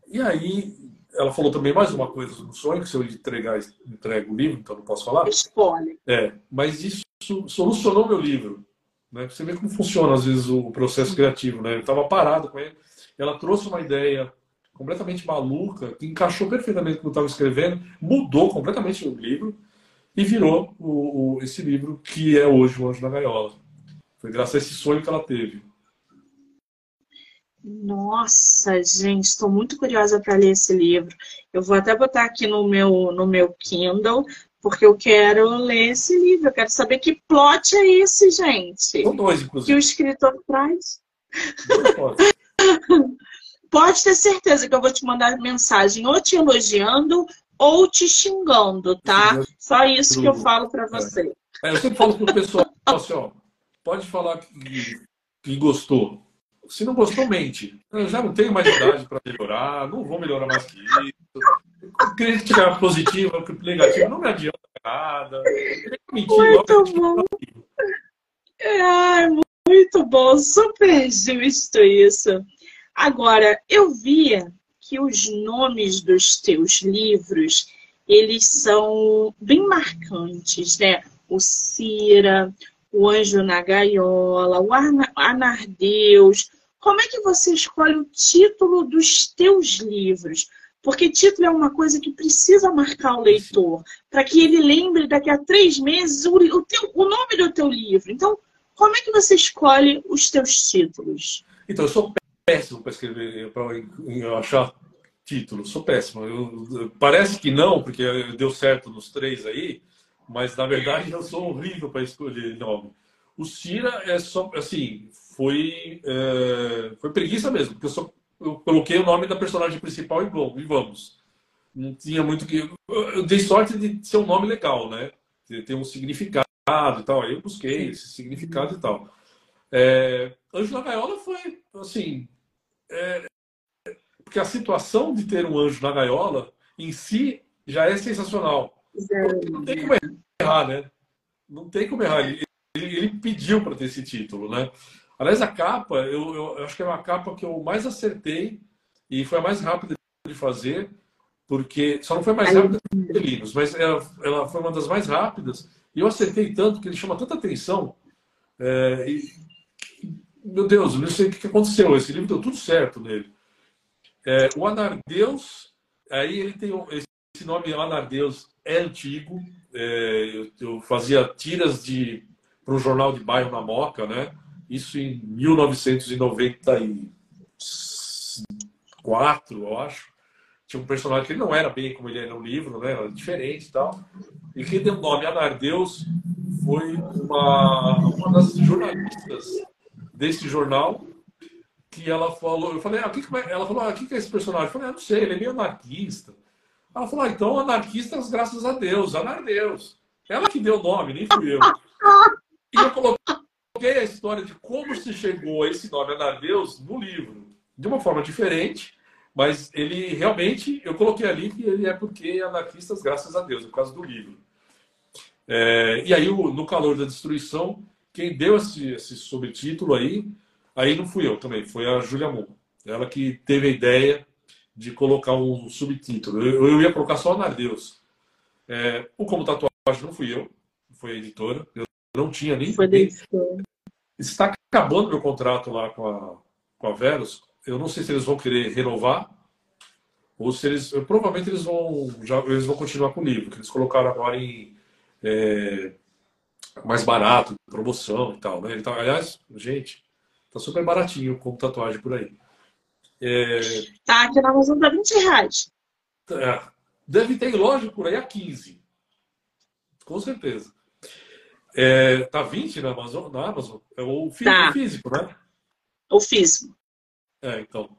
Speaker 2: E aí ela falou também mais uma coisa no sonho, que se eu entregar, entrego o livro, então não posso falar.
Speaker 1: Escolhe.
Speaker 2: É, mas isso solucionou meu livro. Né? Você vê como funciona, às vezes, o processo criativo. Né? Eu estava parado com ele. Ela trouxe uma ideia completamente maluca, que encaixou perfeitamente com o que eu estava escrevendo, mudou completamente o livro e virou o, o, esse livro que é hoje o Anjo da Gaiola. Foi graças a esse sonho que ela teve.
Speaker 1: Nossa, gente, estou muito curiosa para ler esse livro. Eu vou até botar aqui no meu, no meu Kindle, porque eu quero ler esse livro. Eu quero saber que plot é esse, gente.
Speaker 2: São dois, inclusive.
Speaker 1: Que o escritor traz. Pode ter certeza que eu vou te mandar mensagem ou te elogiando ou te xingando, tá? Só isso que eu falo para você.
Speaker 2: É. É, eu sempre falo pro pessoal assim, ó, pode falar que, que gostou se não gostou, mente. Eu já não tenho mais idade para melhorar, não vou melhorar mais que isso. Crítica positiva, negativa, não me adianta nada.
Speaker 1: Mentir, muito bom. Ai, muito bom, super justo isso. Agora, eu via que os nomes dos teus livros, eles são bem marcantes, né? O Cira, o Anjo na Gaiola, o Anardeus, como é que você escolhe o título dos teus livros? Porque título é uma coisa que precisa marcar o leitor, para que ele lembre daqui a três meses o, o, teu, o nome do teu livro. Então, como é que você escolhe os teus títulos?
Speaker 2: Então, eu sou péssimo para escrever, para achar título, sou péssimo. Eu, parece que não, porque deu certo nos três aí, mas na verdade eu sou horrível para escolher nome. O Cira é só, assim, foi, é, foi preguiça mesmo, porque eu sou eu coloquei o nome da personagem principal e vamos. Não tinha muito que. Eu dei sorte de ser um nome legal, né? Ter um significado e tal. Aí eu busquei esse significado e tal. É, Anjo Gaiola foi, assim. É, porque a situação de ter um anjo na gaiola em si já é sensacional. Não tem como errar, né? Não tem como errar. Ele, ele pediu para ter esse título, né? Aliás, a capa, eu, eu, acho que é uma capa que eu mais acertei e foi a mais rápida de fazer, porque só não foi mais rápida que Felinos, mas ela, ela, foi uma das mais rápidas e eu acertei tanto que ele chama tanta atenção. É, e, meu Deus, eu não sei o que aconteceu. Esse livro deu tudo certo nele. É, o Anardeus, aí ele tem esse nome Anardeus é antigo. É, eu, eu, fazia tiras de para um jornal de bairro na Moca, né? Isso em 1994, eu acho. Tinha um personagem que não era bem como ele é no livro, né? Era diferente e tal. E quem deu o nome a Nardeus foi uma, uma das jornalistas desse jornal que ela falou, eu falei, ah, que que ela falou, ah, que, que é esse personagem? Eu falei, ah, não sei, ele é meio anarquista. Ela falou, ah, então anarquistas, graças a Deus, Anardeus. Ela que deu o nome, nem fui eu. E eu coloquei a história de como se chegou a esse nome Anardeus no livro, de uma forma diferente, mas ele realmente, eu coloquei ali que ele é porque anarquistas, graças a Deus, no caso do livro. É, e aí, no calor da destruição, quem deu esse, esse subtítulo aí, aí não fui eu também, foi a Julia Moon. Ela que teve a ideia de colocar um subtítulo. Eu, eu ia colocar só Anardeus. É, o Como Tatuagem não fui eu, foi a editora. Eu não tinha nem.
Speaker 1: Foi
Speaker 2: nem... Está acabando meu contrato lá com a, com a Veros. Eu não sei se eles vão querer renovar ou se eles. Provavelmente eles vão, já, eles vão continuar com o livro, que eles colocaram agora em. É, mais barato, promoção e tal. Né? Então, aliás, gente, tá super baratinho como tatuagem por aí.
Speaker 1: É... Tá, aqui na Amazon tá 20 reais.
Speaker 2: É, deve ter loja por aí a 15. Com certeza. É, tá 20 na Amazon? Na Amazon? É o físico, tá. físico, né?
Speaker 1: O físico.
Speaker 2: É, então.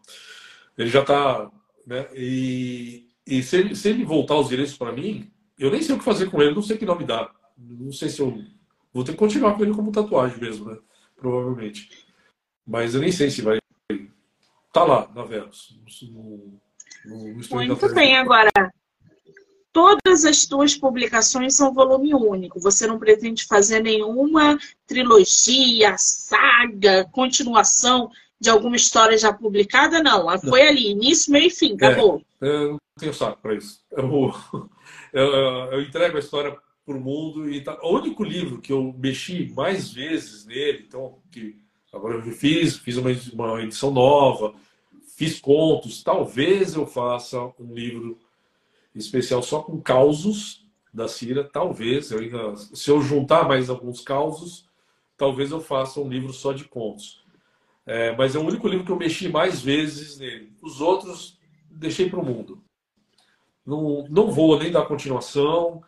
Speaker 2: Ele já tá. Né? E, e se, ele, se ele voltar os direitos para mim, eu nem sei o que fazer com ele, não sei que nome dá. Não sei se eu. Vou ter que continuar com ele como tatuagem mesmo, né? Provavelmente. Mas eu nem sei se vai. Tá lá, na Veros. No,
Speaker 1: no, no Muito bem, agora todas as tuas publicações são volume único. Você não pretende fazer nenhuma trilogia, saga, continuação de alguma história já publicada, não. Foi ali, início, meio e fim, acabou.
Speaker 2: É, eu não tenho saco para isso. Eu, eu, eu, entrego a história para o mundo e tá, o único livro que eu mexi mais vezes nele, então que agora eu fiz, fiz uma, uma edição nova, fiz contos, talvez eu faça um livro especial só com causos da Cira, talvez, eu ainda, se eu juntar mais alguns causos, talvez eu faça um livro só de contos. É, mas é o único livro que eu mexi mais vezes nele. Os outros deixei para o mundo. Não, não vou nem dar continuação,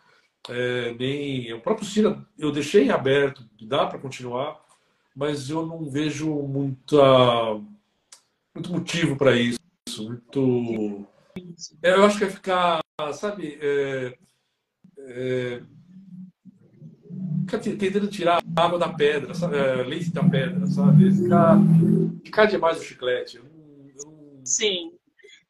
Speaker 2: é, nem o próprio Cira eu deixei aberto, dá para continuar, mas eu não vejo muita, muito motivo para isso. Muito, eu acho que é ficar sabe, é, é, tentando tirar a água da pedra, sabe, é, leite da pedra, sabe? Ficar, ficar demais o chiclete. Eu
Speaker 1: eu Sim.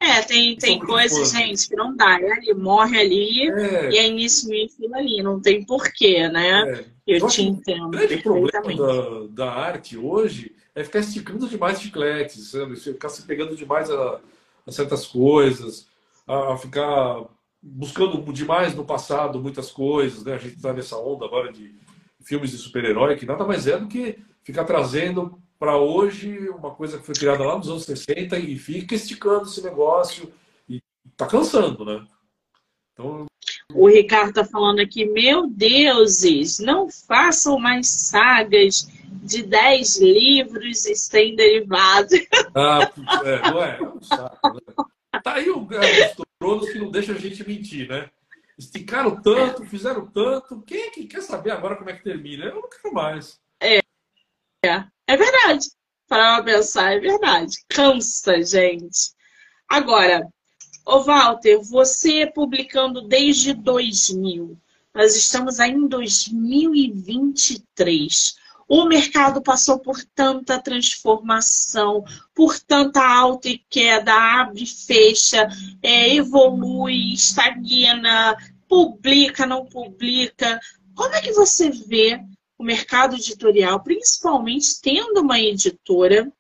Speaker 1: É, tem, tem coisas, gente, que não dá. É ali, morre ali é. e é início, meio fim ali. Não tem porquê, né? É. Eu Só te entendo. O grande
Speaker 2: problema da, da arte hoje é ficar esticando demais chicletes, sabe? Ficar se pegando demais a, a certas coisas, a, a ficar buscando demais no passado muitas coisas, né? A gente está nessa onda agora de filmes de super-herói, que nada mais é do que ficar trazendo para hoje uma coisa que foi criada lá nos anos 60 e fica esticando esse negócio e tá cansando, né?
Speaker 1: Então... O Ricardo está falando aqui, meu deuses, não façam mais sagas de 10 livros e sem derivados.
Speaker 2: Ah, é, não é? é um saco, né? Tá aí o, é, tronos que não deixam a gente mentir, né? Esticaram tanto, fizeram tanto. Quem é que quer saber agora como é que termina? Eu não quero mais.
Speaker 1: É, é, é verdade. para pensar, é verdade. Cansa, gente. Agora, ô Walter, você publicando desde 2000, nós estamos aí em 2023. O mercado passou por tanta transformação, por tanta alta e queda, abre, fecha, é, evolui, estagna, publica, não publica. Como é que você vê o mercado editorial, principalmente tendo uma editora,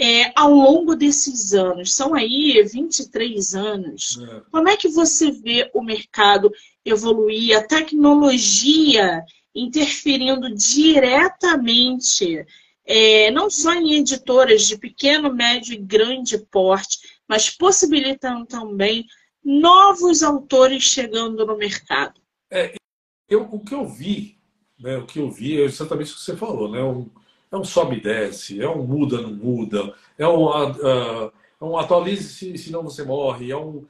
Speaker 1: é, ao longo desses anos? São aí 23 anos. É. Como é que você vê o mercado evoluir, a tecnologia interferindo diretamente, é, não só em editoras de pequeno, médio e grande porte, mas possibilitando também novos autores chegando no mercado.
Speaker 2: É, eu, o que eu vi, né, o que eu vi é exatamente o que você falou, né? Um, é um sobe e desce, é um muda, não muda, é um, uh, é um atualize senão você morre, é um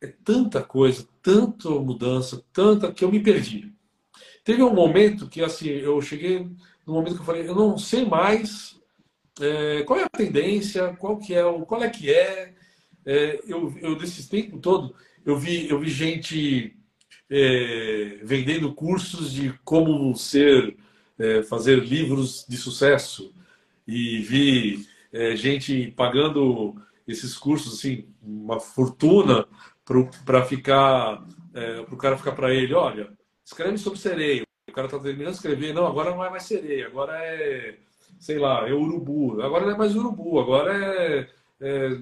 Speaker 2: é tanta coisa, tanta mudança, tanta que eu me perdi. Teve um momento que assim, eu cheguei no momento que eu falei, eu não sei mais é, qual é a tendência, qual que é qual é que é. é eu, eu desse tempo todo, eu vi, eu vi gente é, vendendo cursos de como ser, é, fazer livros de sucesso. E vi é, gente pagando esses cursos assim uma fortuna para ficar é, para o cara ficar para ele olha escreve sobre sereia. O cara está terminando de escrever não agora não é mais sereia agora é sei lá é urubu agora não é mais urubu agora é, é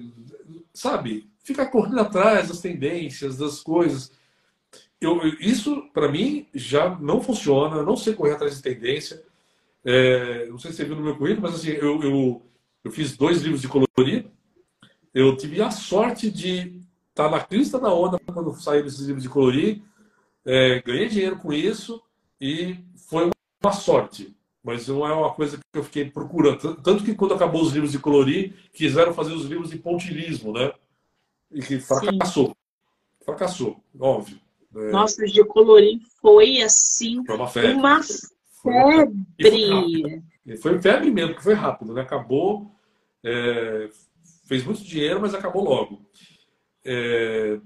Speaker 2: sabe? Fica correndo atrás das tendências das coisas eu, isso para mim já não funciona não sei correr atrás de tendência é, não sei se você viu no meu currículo mas assim eu, eu, eu fiz dois livros de colorir eu tive a sorte de estar na crista da onda quando saíram esses livros de colorir. É, ganhei dinheiro com isso e foi uma sorte. Mas não é uma coisa que eu fiquei procurando. Tanto que quando acabou os livros de colorir, quiseram fazer os livros de pontilismo, né? E que fracassou. Sim. Fracassou, óbvio.
Speaker 1: É... Nossa, os de colorir foi assim.
Speaker 2: Foi uma febre.
Speaker 1: Uma febre.
Speaker 2: Foi, foi febre mesmo, que foi rápido, né? Acabou. É, fez muito dinheiro, mas acabou logo. É,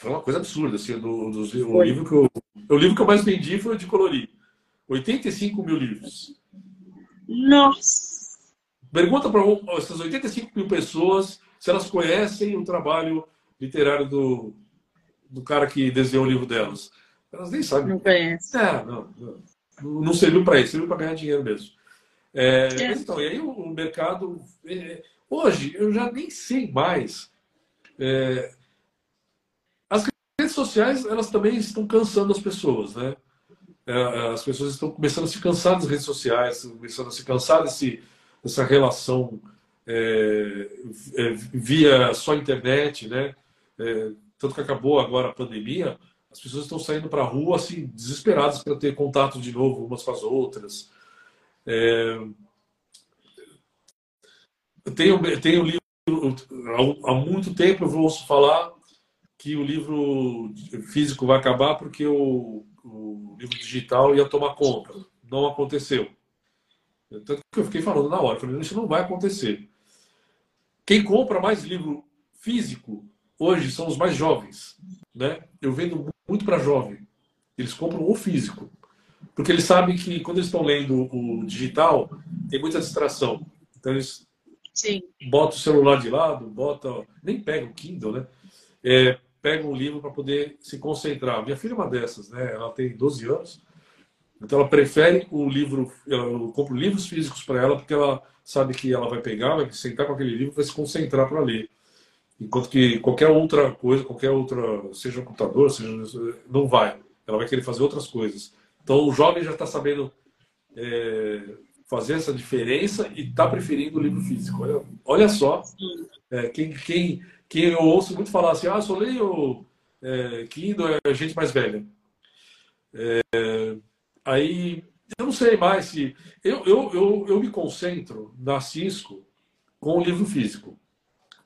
Speaker 2: foi uma coisa absurda. Assim, do, do, o, livro que eu, o livro que eu mais vendi foi o de colorir. 85 mil livros.
Speaker 1: Nossa!
Speaker 2: Pergunta para essas 85 mil pessoas se elas conhecem o trabalho literário do, do cara que desenhou o livro delas. Elas nem sabem.
Speaker 1: Não conhecem.
Speaker 2: É, não, não, não serviu para isso, serviu para ganhar dinheiro mesmo. É, é. Então, e aí o, o mercado. É, Hoje, eu já nem sei mais. É... As redes sociais, elas também estão cansando as pessoas, né? É, as pessoas estão começando a se cansar das redes sociais, começando a se cansar desse, dessa relação é, é, via só internet, né? Tanto que acabou agora a pandemia, as pessoas estão saindo para a rua assim, desesperadas para ter contato de novo umas com as outras. É, tenho, tenho livro, há muito tempo eu ouço falar que o livro físico vai acabar porque o, o livro digital ia tomar conta. Não aconteceu. Tanto que eu fiquei falando na hora, falei, isso não vai acontecer. Quem compra mais livro físico hoje são os mais jovens. Né? Eu vendo muito para jovem. Eles compram o físico. Porque eles sabem que quando eles estão lendo o digital, tem muita distração. Então eles
Speaker 1: Sim.
Speaker 2: bota o celular de lado, bota. Nem pega o Kindle, né? É, pega um livro para poder se concentrar. Minha filha é uma dessas, né? Ela tem 12 anos, então ela prefere o livro. Eu compro livros físicos para ela porque ela sabe que ela vai pegar, vai sentar com aquele livro, vai se concentrar para ler. Enquanto que qualquer outra coisa, qualquer outra, seja um computador, seja não vai. Ela vai querer fazer outras coisas. Então o jovem já está sabendo é, fazer essa diferença e está preferindo o livro físico. Olha, olha só, é, quem, quem, quem eu ouço muito falar assim, ah, só leio é, Kindle, é gente mais velha. É, aí, eu não sei mais se... Eu, eu, eu, eu me concentro na Cisco com o livro físico.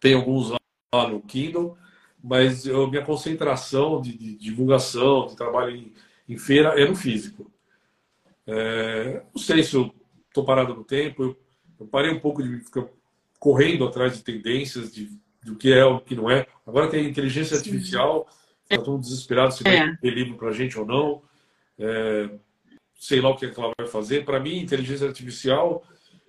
Speaker 2: Tem alguns lá no Kindle, mas eu, minha concentração de, de divulgação, de trabalho em, em, feira é no físico. É, não sei se eu estou parado no tempo. Eu, Eu parei um pouco de ficar correndo atrás de tendências, de, do que é o que não é. Agora tem inteligência artificial, está todo desesperado se é. vai ter livro para a gente ou não. É, sei lá o que, é que ela vai fazer. Para mim, inteligência artificial,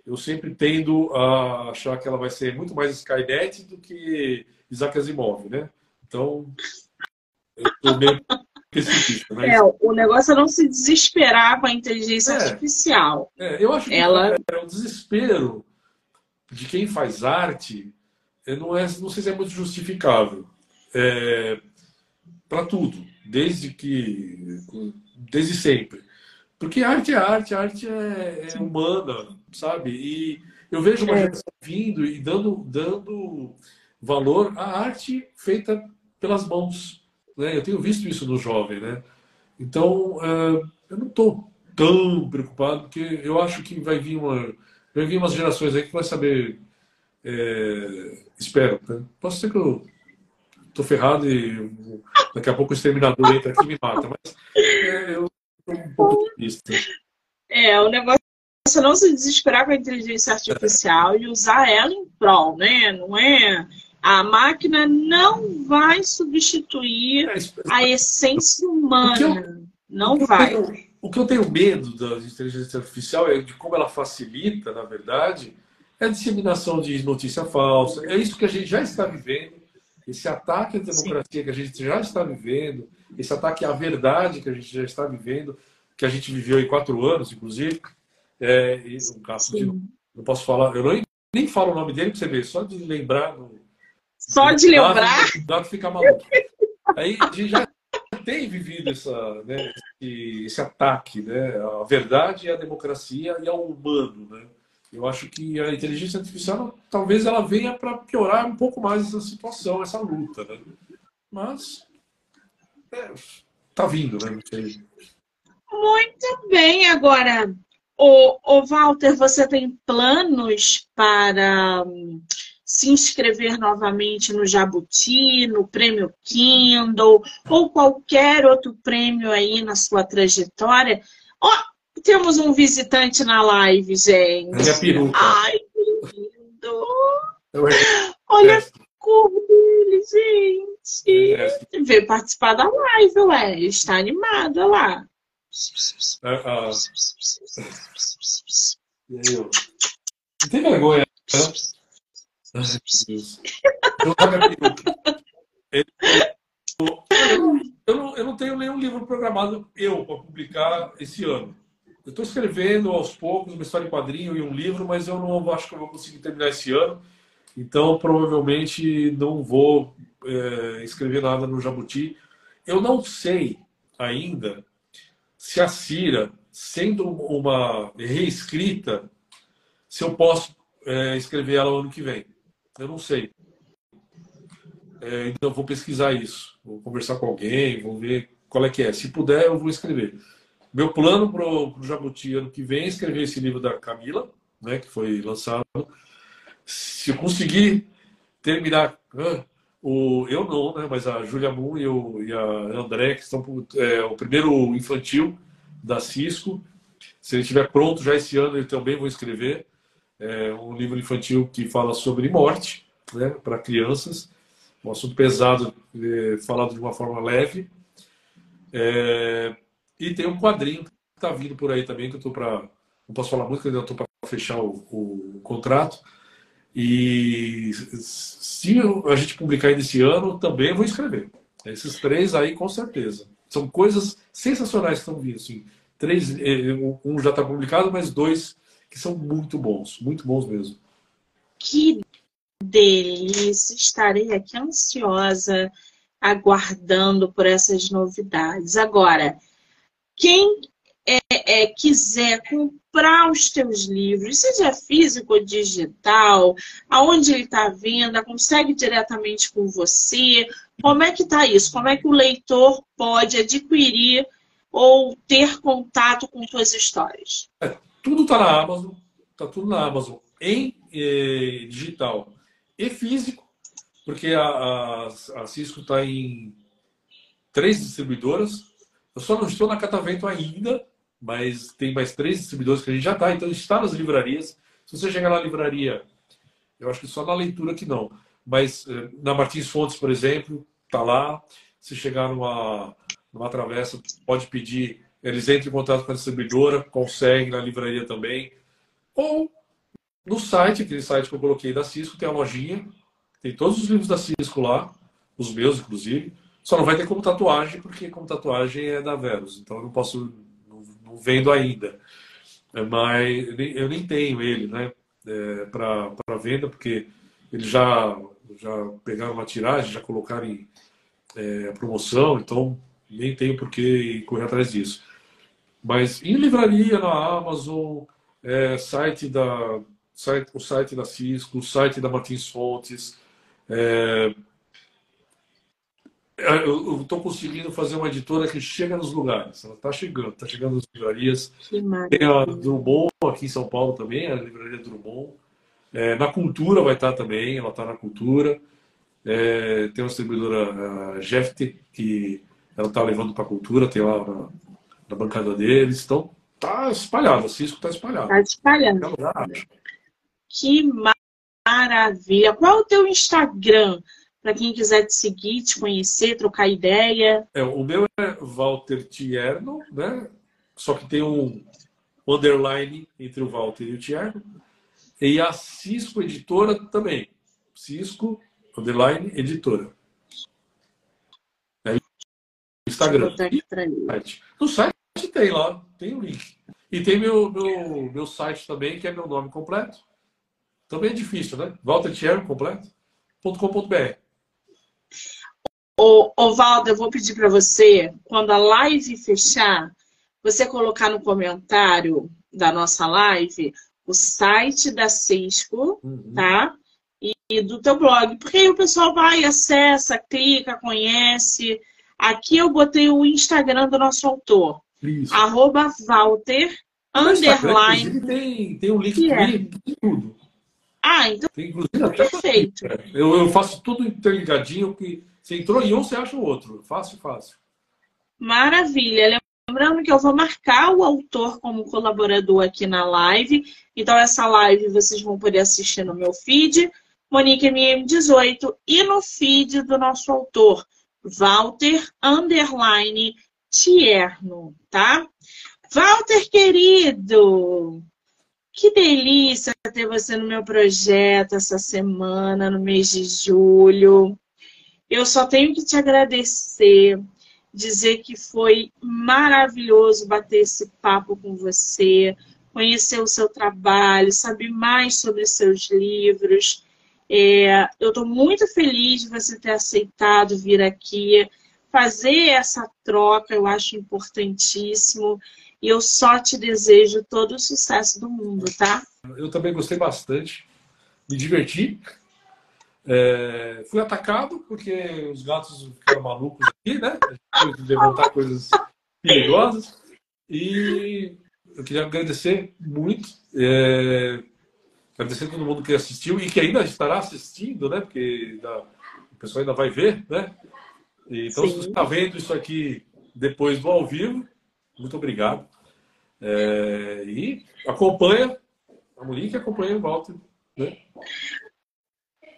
Speaker 2: eu sempre tendo a achar que ela vai ser muito mais Skynet do que Isaac Asimov, né? Então, eu estou meio
Speaker 1: pessimista. Mas... É, o negócio é não se desesperar com a inteligência é, artificial.
Speaker 2: É, eu acho que ela... é o desespero de quem faz arte não, é, não sei se é muito justificável. É, Para tudo, desde que. desde sempre. Porque arte é arte, arte é, é humana, sabe? E eu vejo uma é. geração vindo e dando, dando valor à arte feita pelas mãos. Né? Eu tenho visto isso no jovem, né? Então, uh, eu não estou tão preocupado, porque eu acho que vai vir, uma, vai vir umas gerações aí que vai saber. É, espero. Né? Posso ser que eu estou ferrado e daqui a pouco o exterminador entra aqui e me mata, mas é, eu um pouco
Speaker 1: É, o negócio é não se desesperar com a inteligência artificial e usar ela em prol, né? Não é. A máquina não vai substituir é, a essência humana. Eu, não vai.
Speaker 2: Tenho, o que eu tenho medo da inteligência artificial é de como ela facilita, na verdade, é a disseminação de notícia falsa. É isso que a gente já está vivendo. Esse ataque à democracia Sim. que a gente já está vivendo, esse ataque à verdade que a gente já está vivendo, que a gente viveu em quatro anos, inclusive. É, um caso de, não posso falar, eu nem, nem falo o nome dele para você ver, só de lembrar.
Speaker 1: Só de lembrar?
Speaker 2: O dado fica maluco. Aí a gente já tem vivido essa, né, esse, esse, ataque né, à verdade, à democracia e ao humano. Né? Eu acho que a inteligência artificial talvez ela venha para piorar um pouco mais essa situação, essa luta. Né? Mas é, tá vindo, né?
Speaker 1: Muito bem, agora, o, o Walter, você tem planos para hum, se inscrever novamente no Jabuti, no Prêmio Kindle ou qualquer outro prêmio aí na sua trajetória? Oh, temos um visitante na live, gente.
Speaker 2: Minha peruca.
Speaker 1: Ai, que lindo! Olha a cor dele, gente. Veio participar da live, ué. Está animada lá.
Speaker 2: E aí. Não tem vergonha, né? Ai, Deus. Eu não, eu não tenho nenhum livro programado eu para publicar esse ano. Eu estou escrevendo aos poucos uma história em quadrinho e um livro, mas eu não acho que eu vou conseguir terminar esse ano. Então, provavelmente não vou é, escrever nada no Jabuti. Eu não sei ainda se a Cira, sendo uma reescrita, se eu posso é, escrever ela ano que vem. Eu não sei. É, então, vou pesquisar isso. Vou conversar com alguém, vou ver qual é que é. Se puder, eu vou escrever. Meu plano para o Jabuti ano que vem é escrever esse livro da Camila, né, que foi lançado. Se eu conseguir terminar o, eu não, né? Mas a Julia Moon e, o, e a André, que estão é, o primeiro infantil da Cisco. Se ele estiver pronto já esse ano, eu também vou escrever é, um livro infantil que fala sobre morte, né? Para crianças, um assunto pesado, é, falado de uma forma leve. É, e tem um quadrinho que está vindo por aí também que eu estou para, não posso falar muito, porque ainda estou para fechar o, o contrato e se a gente publicar ainda esse ano, também vou escrever. Esses três aí, com certeza. São coisas sensacionais que estão vindo. Assim. Três, eh, um já está publicado, mas dois que são muito bons, muito bons mesmo.
Speaker 1: Que delícia! Estarei aqui ansiosa, aguardando por essas novidades. Agora, quem é, é, quiser comprar os teus livros, seja físico ou digital, aonde ele está vendo, consegue diretamente com você, como é que está isso? Como é que o leitor pode adquirir ou ter contato com suas histórias?
Speaker 2: É, tudo está na Amazon, está tudo na Amazon, em eh, digital e físico, porque a, a, a Cisco está em três distribuidoras. Eu só não estou na Catavento ainda, mas tem mais três distribuidores que a gente já está, então está nas livrarias. Se você chegar na livraria, eu acho que só na leitura que não. Mas eh, na Martins Fontes, por exemplo, tá lá. Se chegar numa, numa travessa, pode pedir. Eles entram em contato com a distribuidora, conseguem na livraria também. Ou no site, aquele site que eu coloquei da Cisco, tem a lojinha. Tem todos os livros da Cisco lá, os meus, inclusive. Só não vai ter como tatuagem, porque como tatuagem é da Verus. Então eu não posso, vendo ainda. Mas eu nem tenho ele, né? É, para venda, porque eles já, já pegaram uma tiragem, já colocaram em é, promoção, então nem tenho por que correr atrás disso. Mas em livraria, na Amazon, é, site da, site, o site da Cisco, o site da Martins Fontes, é, é, eu estou conseguindo fazer uma editora que chega nos lugares. Ela está chegando, está chegando nas livrarias. Tem a Drummond aqui em São Paulo também, a livraria Drummond. É, na cultura vai estar tá também, ela está na cultura. É, tem uma distribuidora, a Jeft, que ela está levando para a cultura, tem lá na, na, bancada deles. Então, está espalhado, a Cisco está espalhado.
Speaker 1: Está espalhado. Que maravilha! Qual é o teu Instagram? Para quem quiser te seguir, te conhecer, trocar ideia.
Speaker 2: É, o meu é Walter Tierno, né? Só que tem um underline entre o Walter e o Tierno. E a Cisco Editora também. Cisco underline editora. É Instagram. No site tem lá, tem o link. E tem meu, meu, meu site também, que é meu nome completo. Também é difícil, né? Walter Tierno completo.com.br.
Speaker 1: Ô, ô Valdo, eu vou pedir para você, quando a live fechar, você colocar no comentário da nossa live o site da Cisco, uhum. tá? E, e, do teu blog. Porque aí o pessoal vai, acessa, clica, conhece. Aqui eu botei o Instagram do nosso autor. Isso. Arroba Walter, underline.
Speaker 2: Tem, tem um link é. tudo.
Speaker 1: Ah, então. Tem, inclusive, perfeito.
Speaker 2: Eu, eu faço tudo interligadinho, que você entrou em um, você acha o outro. Fácil, fácil.
Speaker 1: Maravilha. Lembrando que eu vou marcar o autor como colaborador aqui na live. Então, essa live vocês vão poder assistir no meu feed, Monique MM18, e no feed do nosso autor, Walter Underline Tierno, tá? Walter, querido, que delícia ter você no meu projeto essa semana, no mês de julho. Eu só tenho que te agradecer, dizer que foi maravilhoso bater esse papo com você, conhecer o seu trabalho, saber mais sobre seus livros. É, eu estou muito feliz de você ter aceitado vir aqui, fazer essa troca, eu acho importantíssimo. E eu só te desejo todo o sucesso do mundo, tá?
Speaker 2: Eu também gostei bastante, me diverti. É, fui atacado porque os gatos ficaram malucos aqui, né? Depois de levantar coisas perigosas. E eu queria agradecer muito. É, agradecer a todo mundo que assistiu e que ainda estará assistindo, né? Porque ainda, o pessoal ainda vai ver, né? Então, Sim. se você está vendo isso aqui depois do ao vivo, muito obrigado. É, e acompanha a Monique acompanha o Walter. Né?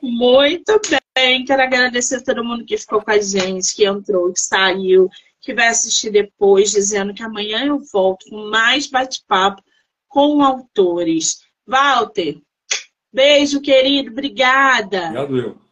Speaker 1: Muito bem, quero agradecer a todo mundo que ficou com a gente, que entrou, que saiu, que vai assistir depois, dizendo que amanhã eu volto com mais bate-papo com autores. Walter, beijo, querido, obrigada.
Speaker 2: Obrigado, eu.